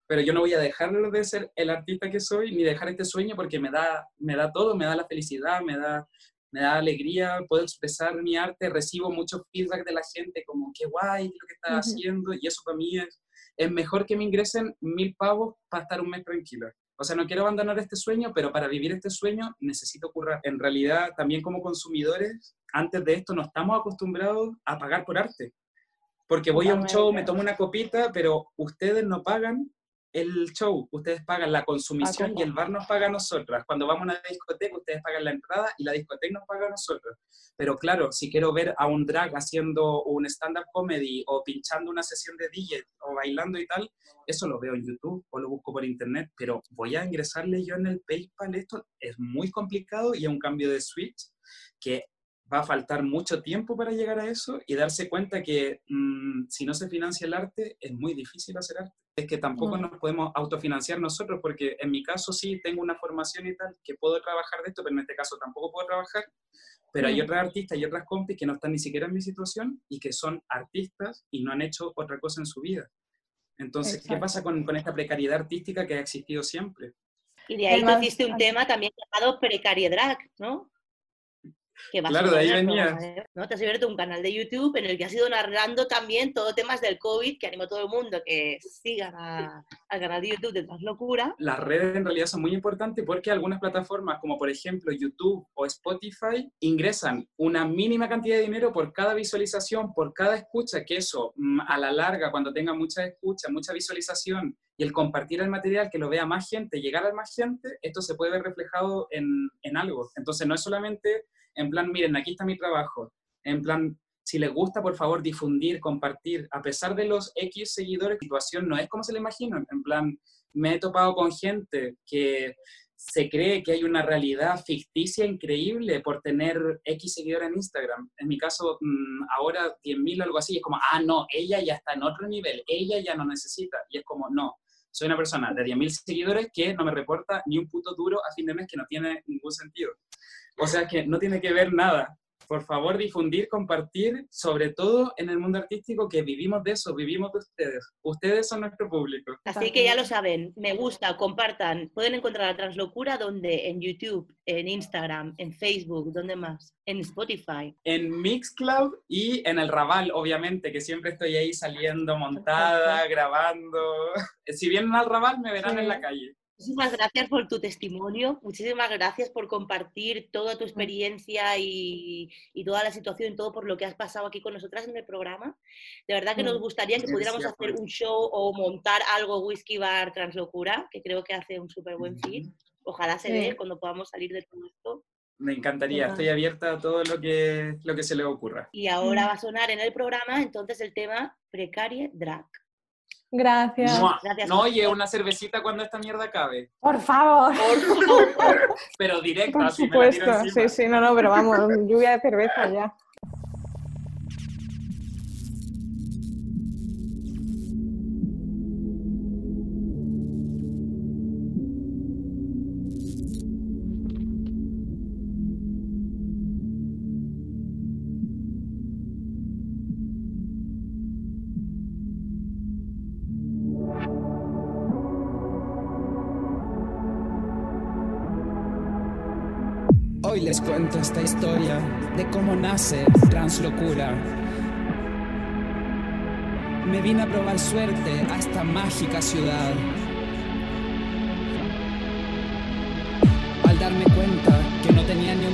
Pero yo no voy a dejarlo de ser el artista que soy ni dejar este sueño porque me da, me da todo, me da la felicidad, me da, me da alegría, puedo expresar mi arte, recibo mucho feedback de la gente como qué guay lo que estás Ujú. haciendo y eso para mí es, es mejor que me ingresen mil pavos para estar un mes tranquila. O sea, no quiero abandonar este sueño, pero para vivir este sueño necesito currar. En realidad, también como consumidores, antes de esto no estamos acostumbrados a pagar por arte. Porque voy a un show, me tomo una copita, pero ustedes no pagan el show, ustedes pagan la consumición y el bar nos paga a nosotras. Cuando vamos a una discoteca, ustedes pagan la entrada y la discoteca nos paga a nosotros. Pero claro, si quiero ver a un drag haciendo un stand-up comedy o pinchando una sesión de DJ o bailando y tal, eso lo veo en YouTube o lo busco por internet, pero voy a ingresarle yo en el PayPal, esto es muy complicado y es un cambio de switch que va a faltar mucho tiempo para llegar a eso y darse cuenta que mm, si no se financia el arte es muy difícil hacer arte. Es que tampoco No. nos podemos autofinanciar nosotros porque en mi caso sí tengo una formación y tal que puedo trabajar de esto, pero en este caso tampoco puedo trabajar. Pero hay Mm. otras artistas y otras compis que no están ni siquiera en mi situación y que son artistas y no han hecho otra cosa en su vida. Entonces, ¿qué pasa con, con esta precariedad artística que ha existido siempre? Y de ahí Además- hiciste un tema también llamado Precariedad, ¿no? Que vas Claro, a de ahí venía. ¿no? Te has abierto un canal de YouTube en el que has ido narrando también todo temas del COVID, que animo a todo el mundo que sigan al canal de YouTube de Translocura. las redes en realidad son muy importantes porque algunas plataformas, como por ejemplo YouTube o Spotify, ingresan una mínima cantidad de dinero por cada visualización, por cada escucha, que eso mm, a la larga, cuando tenga mucha escucha, mucha visualización y el compartir el material, que lo vea más gente, llegar a más gente, esto se puede ver reflejado en, en algo. Entonces no es solamente en plan, miren, aquí está mi trabajo, en plan, si les gusta, por favor, difundir, compartir, a pesar de los X seguidores, la situación no es como se le imaginan, en plan, me he topado con gente que se cree que hay una realidad ficticia increíble por tener X seguidores en Instagram. En mi caso, mm, ahora 10.000 o algo así, es como, ah, no, ella ya está en otro nivel, ella ya no necesita. Y es como, no, soy una persona de 10.000 seguidores que no me reporta ni un puto duro a fin de mes que no tiene ningún sentido. O sea que no tiene que ver nada. Por favor, difundir, compartir, sobre todo en el mundo artístico que vivimos de eso, vivimos de ustedes. Ustedes son nuestro público. Así que ya lo saben, me gusta, compartan. Pueden encontrar a Translocura donde en YouTube, en Instagram, en Facebook, ¿dónde más? En Spotify. En Mixcloud y en el Raval, obviamente, que siempre estoy ahí saliendo montada, grabando. Si vienen al Raval, me verán Sí. en la calle. Muchísimas gracias por tu testimonio, muchísimas gracias por compartir toda tu experiencia y, y toda la situación, todo por lo que has pasado aquí con nosotras en el programa. De verdad que nos gustaría que pudiéramos hacer un show o montar algo Whisky Bar Translocura, que creo que hace un súper buen fit. Ojalá se dé cuando podamos salir de todo esto. Me encantaría, estoy abierta a todo lo que, lo que se le ocurra. Y ahora va a sonar en el programa entonces el tema Precarie Drag. Gracias. Mua. Gracias. No, oye, una cervecita cuando esta mierda acabe. Por favor. Pero directa, Por así me la tiro supuesto. Sí, sí, no, no, pero vamos, lluvia de cerveza ya. Esta historia de cómo nace Translocura. Me vine a probar suerte a esta mágica ciudad. Al darme cuenta que no tenía ni un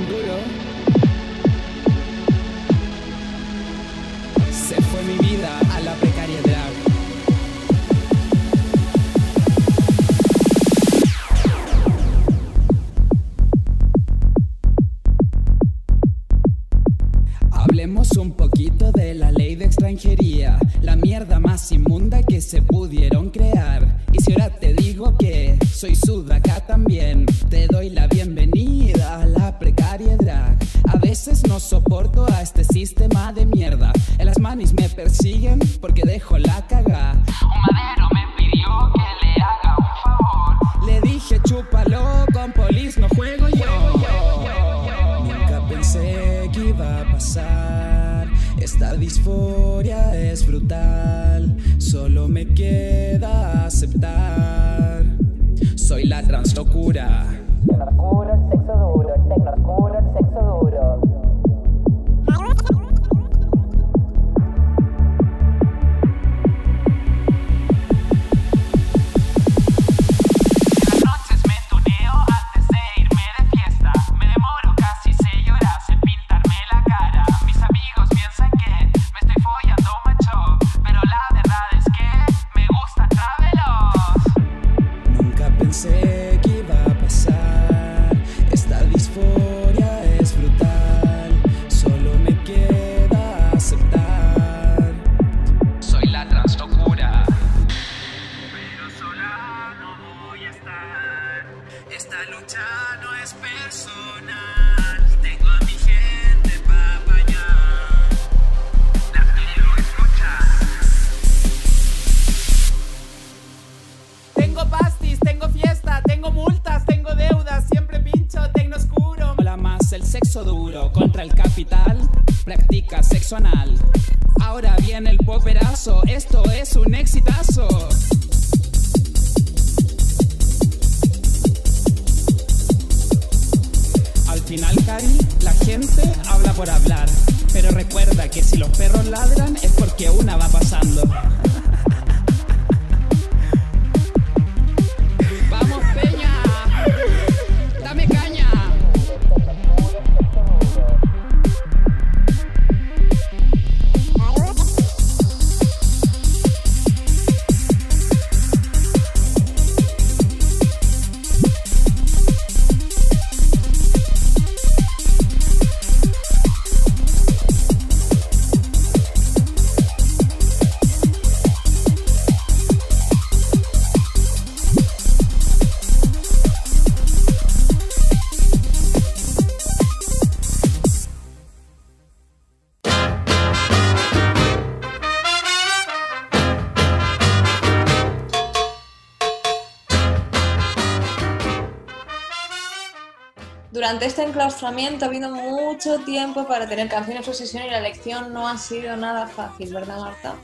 enclaustramiento ha habido mucho tiempo para tener canciones sesión y la elección no ha sido nada fácil, ¿verdad, Marta?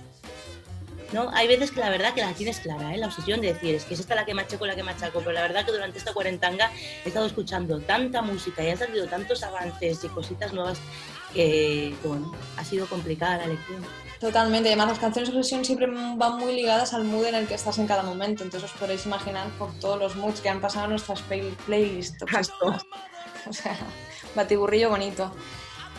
¿no? Hay veces que la verdad que la tienes clara, ¿eh? la obsesión de decir, es que es esta la que machaco, la que machaco, pero la verdad que durante esta cuarentanga he estado escuchando tanta música y han salido tantos avances y cositas nuevas que, bueno, ha sido complicada la lectura. Totalmente, además las canciones de obsesión siempre van muy ligadas al mood en el que estás en cada momento, entonces os podéis imaginar por todos los moods que han pasado en nuestras play playlists. O sea, batiburrillo bonito.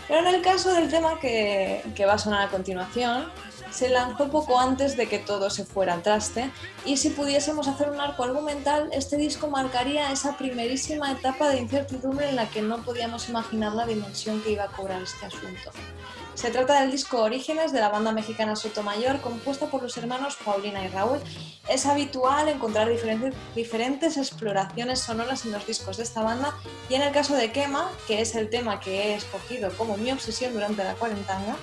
Pero en el caso del tema que, que va a sonar a continuación, se lanzó poco antes de que todo se fuera al traste y si pudiésemos hacer un arco argumental, este disco marcaría esa primerísima etapa de incertidumbre en la que no podíamos imaginar la dimensión que iba a cobrar este asunto. Se trata del disco Orígenes de la banda mexicana Sotomayor, compuesta por los hermanos Paulina y Raúl. Es habitual encontrar diferentes, diferentes exploraciones sonoras en los discos de esta banda y en el caso de Quema, que es el tema que he escogido como mi obsesión durante la cuarentena,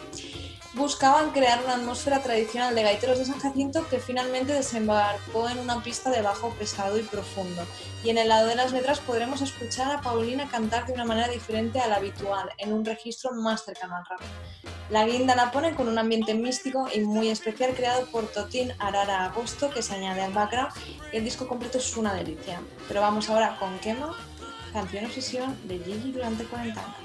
buscaban crear una atmósfera tradicional de gaiteros de San Jacinto que finalmente desembarcó en una pista de bajo pesado y profundo. Y en el lado de las letras podremos escuchar a Paulina cantar de una manera diferente a la habitual, en un registro más cercano al rap. La guinda la pone con un ambiente místico y muy especial creado por Totín Arara Agosto que se añade al background y el disco completo es una delicia. Pero vamos ahora con Quema, canción obsesión de Gigi durante 40 años.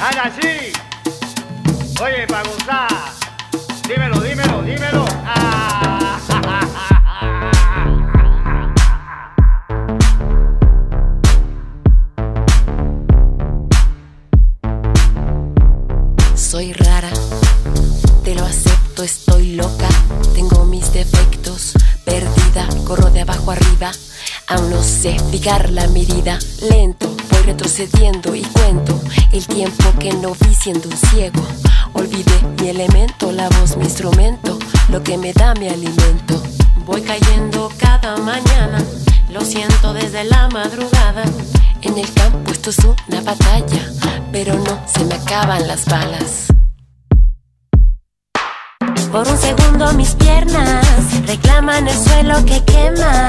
Ana, sí. Oye, para gozar. Dímelo, dímelo, dímelo. Soy rara, te lo acepto, estoy loca. Tengo mis defectos, perdida, corro de abajo arriba. Aún no sé fijar la medida, lento, voy retrocediendo y cuento el tiempo que no vi siendo un ciego. Olvidé mi elemento, la voz, mi instrumento, lo que me da mi alimento. Voy cayendo cada mañana, lo siento desde la madrugada. En el campo esto es una batalla, pero no se me acaban las balas. Por un segundo mis piernas reclaman el suelo que quema.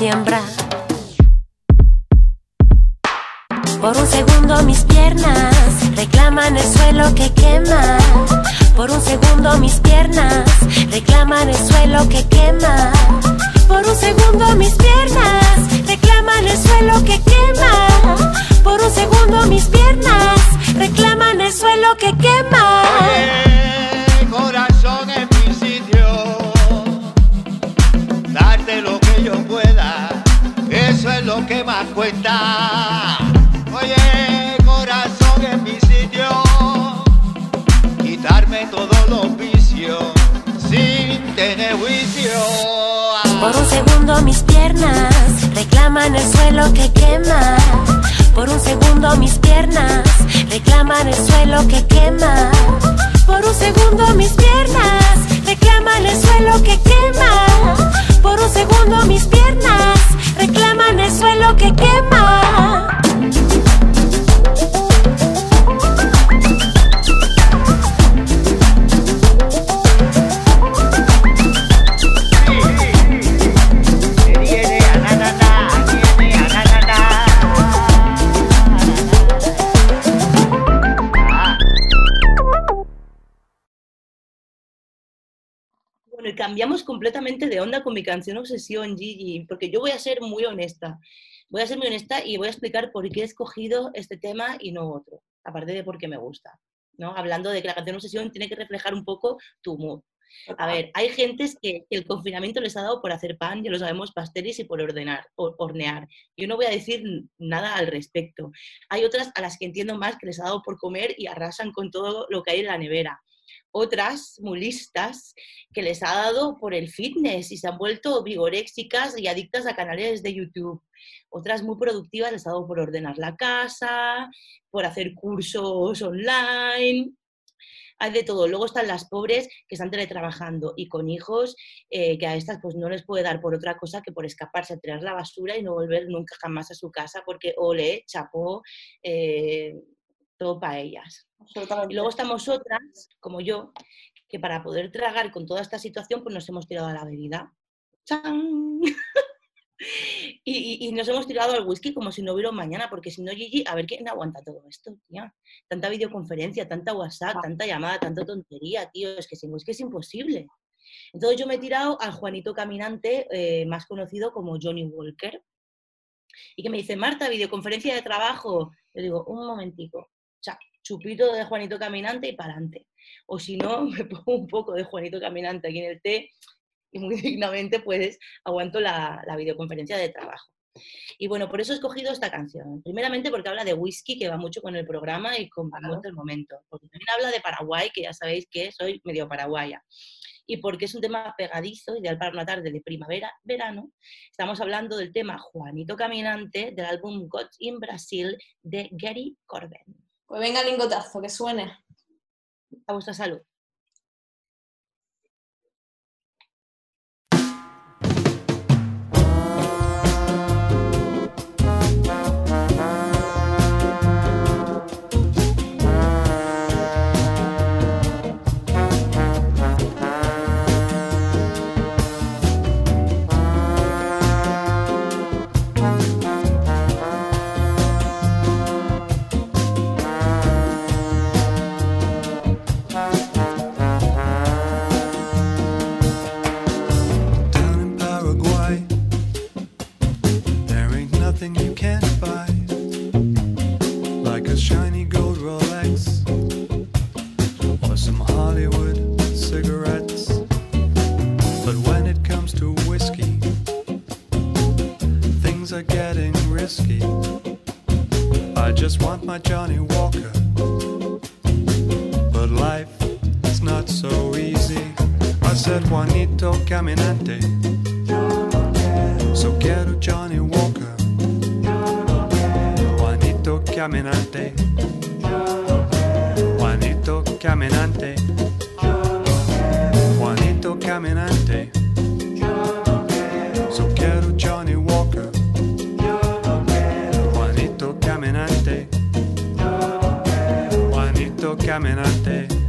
Siembra. Con mi canción Obsesión, Gigi, porque yo voy a ser muy honesta. Voy a ser muy honesta y voy a explicar por qué he escogido este tema y no otro, aparte de por qué me gusta. ¿no? Hablando de que la canción Obsesión tiene que reflejar un poco tu mood. A ver, hay gentes que el confinamiento les ha dado por hacer pan, ya lo sabemos, pasteles y por ordenar, o- hornear. Yo no voy a decir nada al respecto. Hay otras a las que entiendo más que les ha dado por comer y arrasan con todo lo que hay en la nevera. Otras, muy listas, que les ha dado por el fitness y se han vuelto vigoréxicas y adictas a canales de YouTube. Otras muy productivas les ha dado por ordenar la casa, por hacer cursos online, hay de todo. Luego están las pobres que están teletrabajando y con hijos eh, que a estas pues no les puede dar por otra cosa que por escaparse a tirar la basura y no volver nunca jamás a su casa porque ole, chapó, eh, todo para ellas. Y luego estamos otras, como yo, que para poder tragar con toda esta situación pues nos hemos tirado a la bebida. ¡Chan! Y, y- y nos hemos tirado al whisky como si no hubiera mañana, porque si no, Gigi, a ver quién aguanta todo esto, tía. Tanta videoconferencia, tanta WhatsApp, tanta llamada, tanta tontería, tío, es que sin whisky es imposible. Entonces yo me he tirado al Juanito Caminante, eh, más conocido como Johnny Walker, y que me dice, Marta, videoconferencia de trabajo. Yo digo, un momentico, o sea, chupito de Juanito Caminante y para adelante. O si no, me pongo un poco de Juanito Caminante aquí en el té y muy dignamente pues aguanto la, la videoconferencia de trabajo. Y bueno, por eso he escogido esta canción. Primeramente porque habla de whisky, que va mucho con el programa y con mood del momento. Porque también habla de Paraguay, que ya sabéis que soy medio paraguaya. Y porque es un tema pegadizo, ideal para una tarde de primavera, verano. Estamos hablando del tema Juanito Caminante del álbum Gods in Brasil de Gary Corbin. Pues venga, lingotazo, que suene. A vuestra salud. Are getting risky. I just want my Johnny Walker. But life is not so easy. I said Juanito Caminante. So quiero Johnny Walker. Juanito Caminante. Juanito Caminante. Juanito Caminante. So Caminante.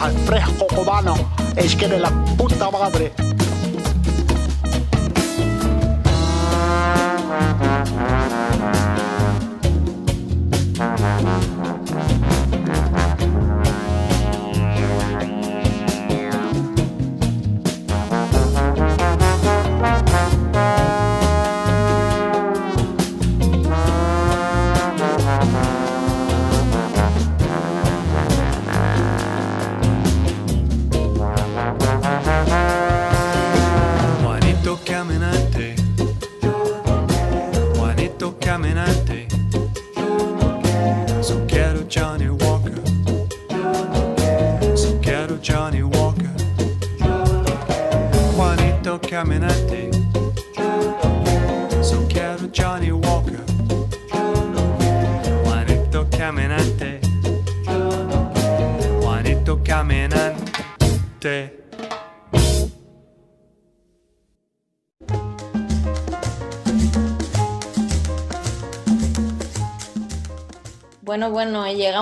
De fresco cubano, es que de la puta madre.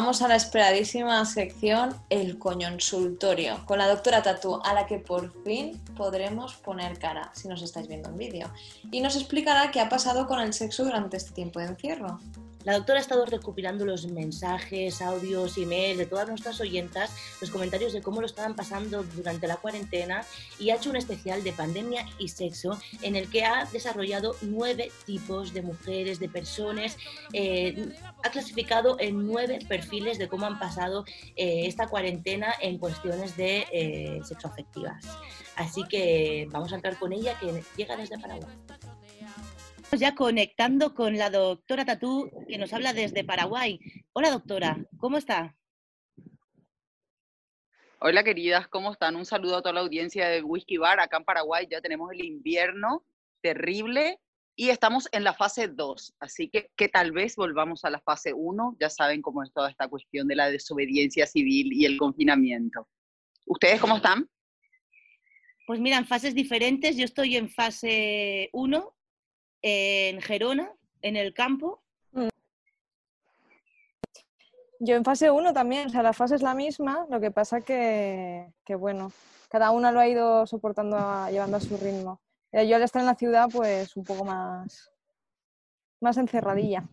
A la esperadísima sección El Coñonsultorio con la doctora Tatú, a la que por fin podremos poner cara, si nos estáis viendo en vídeo. Y nos explicará qué ha pasado con el sexo durante este tiempo de encierro. La doctora ha estado recopilando los mensajes, audios, emails de todas nuestras oyentas, los comentarios de cómo lo estaban pasando durante la cuarentena y ha hecho un especial de pandemia y sexo en el que ha desarrollado nueve tipos de mujeres, de personas, eh, ha clasificado en nueve perfiles de cómo han pasado eh, esta cuarentena en cuestiones de eh, sexoafectivas. Así que vamos a entrar con ella que llega desde Paraguay. Ya conectando con la doctora Tatú, que nos habla desde Paraguay. Hola doctora, ¿cómo está? Hola queridas, ¿cómo están? Un saludo a toda la audiencia de Whisky Bar. Acá en Paraguay ya tenemos el invierno terrible y estamos en la fase 2, así que, que tal vez volvamos a la fase 1. Ya saben cómo es toda esta cuestión de la desobediencia civil y el confinamiento. ¿Ustedes cómo están? Pues mira, en fases diferentes. Yo estoy en fase 1, en Gerona, en el campo. Yo en fase 1 también, o sea, la fase es la misma, lo que pasa que, que bueno, cada una lo ha ido soportando, a- llevando a su ritmo. Eh, Yo al estar en la ciudad, pues un poco más, más encerradilla,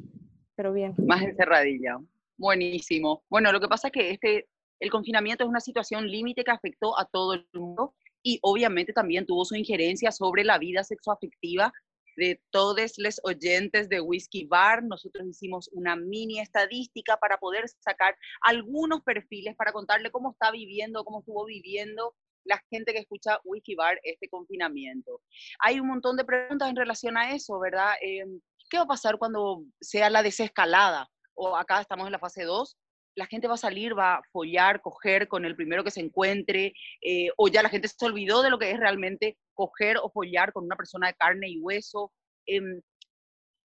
pero bien. Más encerradilla. Buenísimo. Bueno, lo que pasa es que este, el confinamiento es una situación límite que afectó a todo el mundo y obviamente también tuvo su injerencia sobre la vida sexoafectiva de todos los oyentes de Whisky Bar. Nosotros hicimos una mini estadística para poder sacar algunos perfiles para contarle cómo está viviendo, cómo estuvo viviendo la gente que escucha Whisky Bar este confinamiento. Hay un montón de preguntas en relación a eso, ¿verdad? Eh, ¿Qué va a pasar cuando sea la desescalada? O acá estamos en la fase 2, la gente va a salir, va a follar, coger con el primero que se encuentre, eh, o ya la gente se olvidó de lo que es realmente coger o follar con una persona de carne y hueso. Em,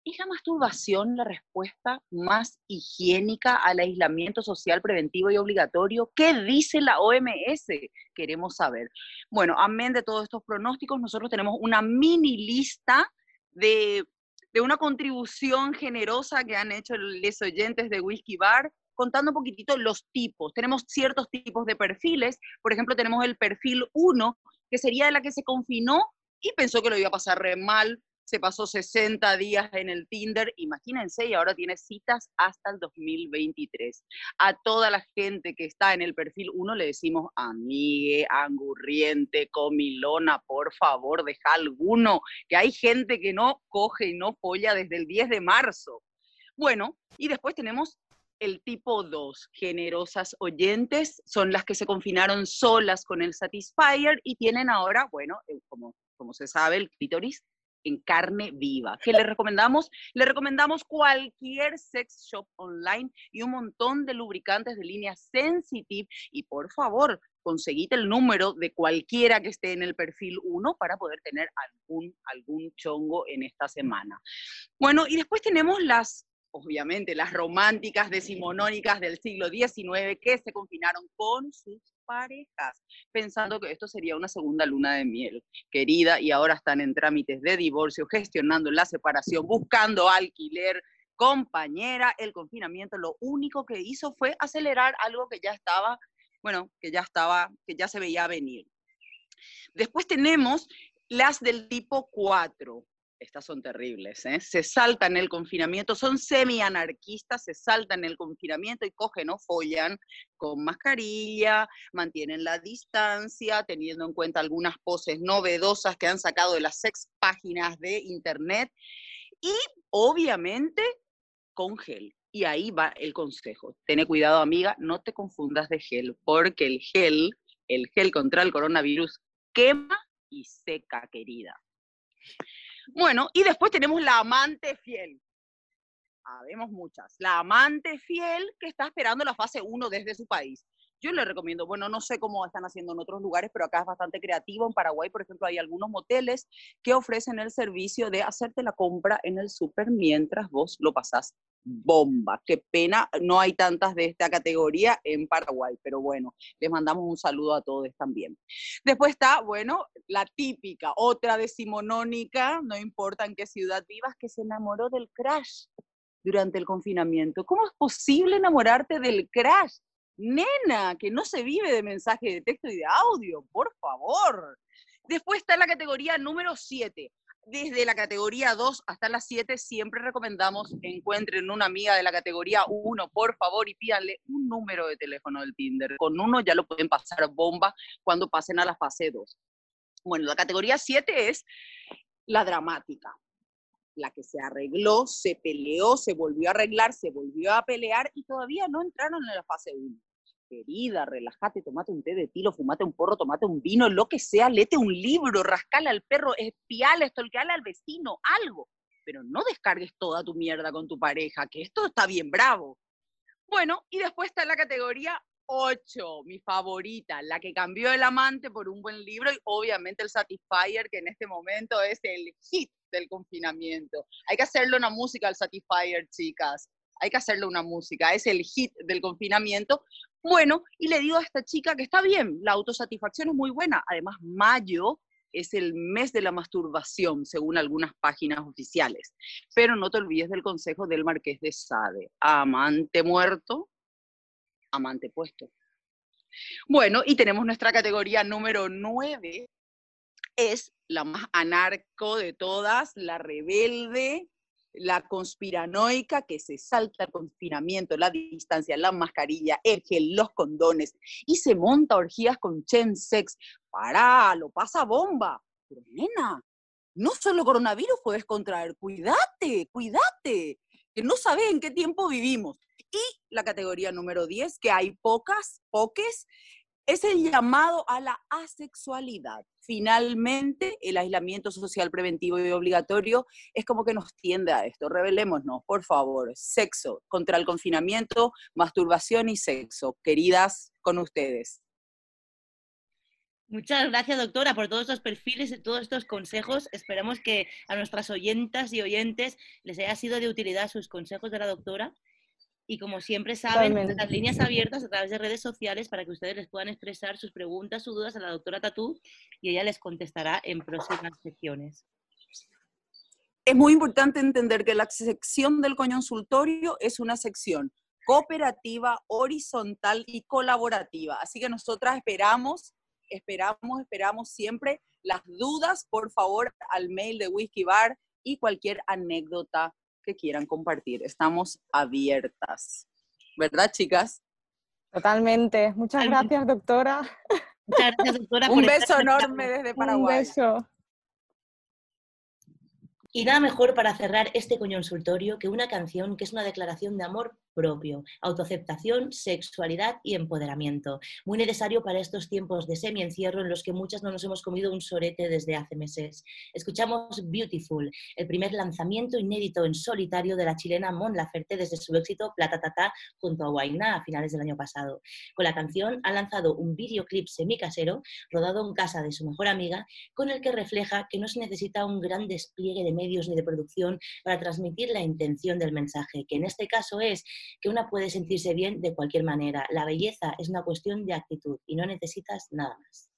¿Es la masturbación la respuesta más higiénica al aislamiento social preventivo y obligatorio? ¿Qué dice la OMS? Queremos saber. Bueno, amén de todos estos pronósticos, nosotros tenemos una mini lista de, de una contribución generosa que han hecho los oyentes de Whisky Bar contando un poquitito los tipos. Tenemos ciertos tipos de perfiles. Por ejemplo, tenemos el perfil 1, que sería de la que se confinó y pensó que lo iba a pasar re mal. Se pasó 60 días en el Tinder, imagínense, y ahora tiene citas hasta el 2023. A toda la gente que está en el perfil 1 le decimos, amigue, angurriente, comilona, por favor, deja alguno, que hay gente que no coge y no folla desde el 10 de marzo. Bueno, y después tenemos el tipo 2, generosas oyentes, son las que se confinaron solas con el Satisfyer y tienen ahora, bueno, eh, como, como se sabe, el clítoris en carne viva. ¿Qué le recomendamos? Le recomendamos cualquier sex shop online y un montón de lubricantes de línea sensitive y por favor, conseguite el número de cualquiera que esté en el perfil 1 para poder tener algún, algún chongo en esta semana. Bueno, y después tenemos las obviamente, las románticas decimonónicas del siglo XIX que se confinaron con sus parejas, pensando que esto sería una segunda luna de miel, querida, y ahora están en trámites de divorcio, gestionando la separación, buscando alquiler, compañera, el confinamiento lo único que hizo fue acelerar algo que ya estaba, bueno, que ya estaba, que ya se veía venir. Después tenemos las del tipo 4. Estas son terribles, ¿eh? Se saltan el confinamiento, son semi-anarquistas, se saltan el confinamiento y cogen o follan con mascarilla, mantienen la distancia, teniendo en cuenta algunas poses novedosas que han sacado de las sex páginas de internet y obviamente con gel. Y ahí va el consejo. Ten cuidado, amiga, no te confundas de gel, porque el gel, el gel contra el coronavirus, quema y seca, querida. Bueno, y después tenemos la amante fiel. Habemos muchas. La amante fiel que está esperando la fase 1 desde su país. Yo le recomiendo, bueno, no sé cómo están haciendo en otros lugares, pero acá es bastante creativo. En Paraguay, por ejemplo, hay algunos moteles que ofrecen el servicio de hacerte la compra en el súper mientras vos lo pasás bomba. Qué pena, no hay tantas de esta categoría en Paraguay, pero bueno, les mandamos un saludo a todos también. Después está, bueno, la típica, otra decimonónica, no importa en qué ciudad vivas, que se enamoró del crash durante el confinamiento. ¿Cómo es posible enamorarte del crash? Nena, que no se vive de mensaje de texto y de audio, por favor. Después está la categoría número 7. Desde la categoría 2 hasta la 7 siempre recomendamos encuentren una amiga de la categoría 1, por favor, y pídanle un número de teléfono del Tinder. Con uno ya lo pueden pasar bomba cuando pasen a la fase 2. Bueno, la categoría 7 es la dramática la que se arregló, se peleó, se volvió a arreglar, se volvió a pelear y todavía no entraron en la fase 1 querida, relájate, tomate un té de tilo, fumate un porro, tomate un vino, lo que sea, lete un libro, rascale al perro, espiale, estolqueale al vecino, algo. Pero no descargues toda tu mierda con tu pareja, que esto está bien bravo. Bueno, y después está la categoría 8, mi favorita, la que cambió el amante por un buen libro y obviamente el Satisfyer, que en este momento es el hit del confinamiento. Hay que hacerle una música al Satisfyer, chicas hay que hacerle una música, es el hit del confinamiento. Bueno, y le digo a esta chica que está bien, la autosatisfacción es muy buena. Además, mayo es el mes de la masturbación, según algunas páginas oficiales. Pero no te olvides del consejo del marqués de Sade. Amante muerto, amante puesto. Bueno, y tenemos nuestra categoría número 9, es la más anarco de todas, la rebelde, la conspiranoica que se salta el confinamiento, la distancia, la mascarilla, el gel, los condones y se monta orgías con chen sex. Pará, lo pasa bomba. Pero nena, no solo coronavirus puedes contraer, cuídate, cuídate, que no sabes en qué tiempo vivimos. Y la categoría número 10, que hay pocas, poques, es el llamado a la asexualidad. Finalmente, el aislamiento social preventivo y obligatorio es como que nos tiende a esto. Revelémonos, por favor. Sexo contra el confinamiento, masturbación y sexo. Queridas, con ustedes. Muchas gracias, doctora, por todos estos perfiles y todos estos consejos. Esperamos que a nuestras oyentas y oyentes les haya sido de utilidad sus consejos de la doctora y como siempre saben, las líneas abiertas a través de redes sociales para que ustedes les puedan expresar sus preguntas, sus dudas a la doctora Tatú y ella les contestará en próximas secciones. Es muy importante entender que la sección del consultorio es una sección cooperativa, horizontal y colaborativa. Así que nosotras esperamos, esperamos, esperamos siempre las dudas, por favor, al mail de Whisky Bar y cualquier anécdota quieran compartir. Estamos abiertas. ¿Verdad, chicas? Totalmente. Muchas gracias, doctora. Muchas gracias, doctora. Un beso enorme desde Paraguay. Un beso. Y nada mejor para cerrar este consultorio que una canción que es una declaración de amor propio, autoaceptación, sexualidad y empoderamiento. Muy necesario para estos tiempos de semi-encierro en los que muchas no nos hemos comido un sorete desde hace meses. Escuchamos Beautiful, el primer lanzamiento inédito en solitario de la chilena Mon Laferte desde su éxito Plata Tata junto a Guainá a finales del año pasado. Con la canción ha lanzado un videoclip semicasero rodado en casa de su mejor amiga con el que refleja que no se necesita un gran despliegue de medios ni de producción para transmitir la intención del mensaje, que en este caso es que una puede sentirse bien de cualquier manera. La belleza es una cuestión de actitud y no necesitas nada más.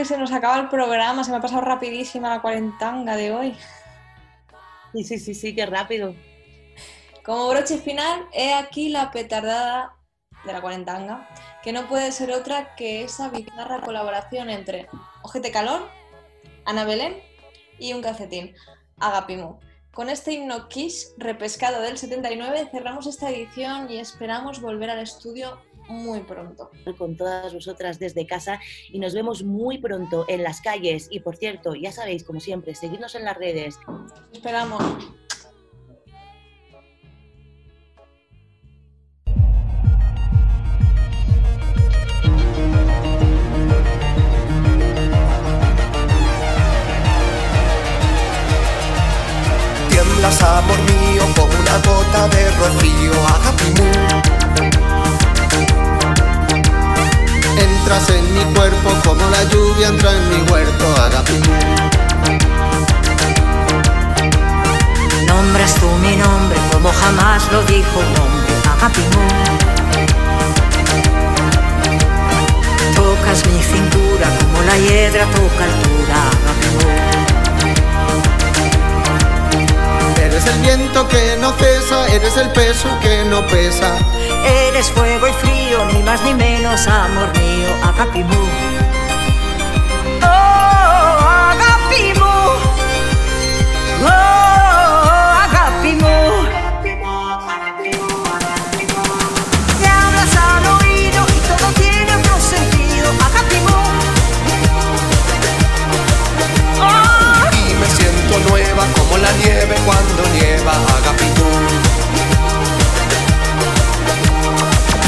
Que se nos acaba el programa, se me ha pasado rapidísima la cuarentanga de hoy. Sí, sí, sí, sí, qué rápido. Como broche final, he aquí la petardada de la cuarentanga, que no puede ser otra que esa bizarra colaboración entre Ojete Calor, Ana Belén y un calcetín, Agapimo. Con este himno Kiss repescado del 79 cerramos esta edición y esperamos volver al estudio muy pronto. Con todas vosotras desde casa y nos vemos muy pronto en las calles. Y por cierto, ya sabéis, como siempre, seguidnos en las redes. Esperamos. Tiemblas amor mío como una gota de rocío entras en mi cuerpo como la lluvia entra en mi huerto, Agapín. Nombras tú mi nombre como jamás lo dijo un hombre, Agapimú. Tocas mi cintura como la hiedra toca altura, Agapimú. El viento que no cesa, eres el peso que no pesa. Eres fuego y frío, ni más ni menos, amor mío, Agapimú. Oh, Agapimú. Oh,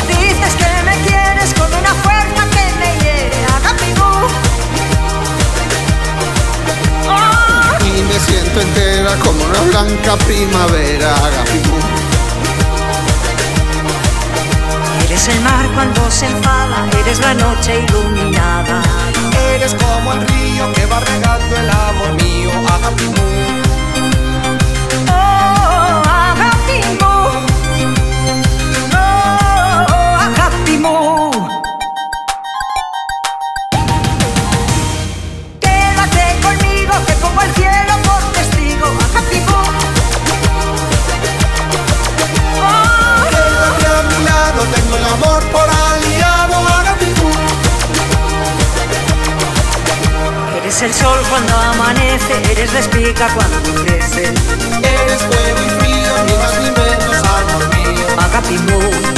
dices que me quieres con una fuerza que me hiere, Agapimú. Oh, Y me siento entera como una blanca primavera. Agapitú. Eres el mar cuando se enfada, eres la noche iluminada. Eres como el río que va regando el amor mío. Agapimú. Oh, Eres el sol cuando amanece, eres la espiga cuando crece. Eres fuego y frío, más ni menos, amor mío. Agapimú.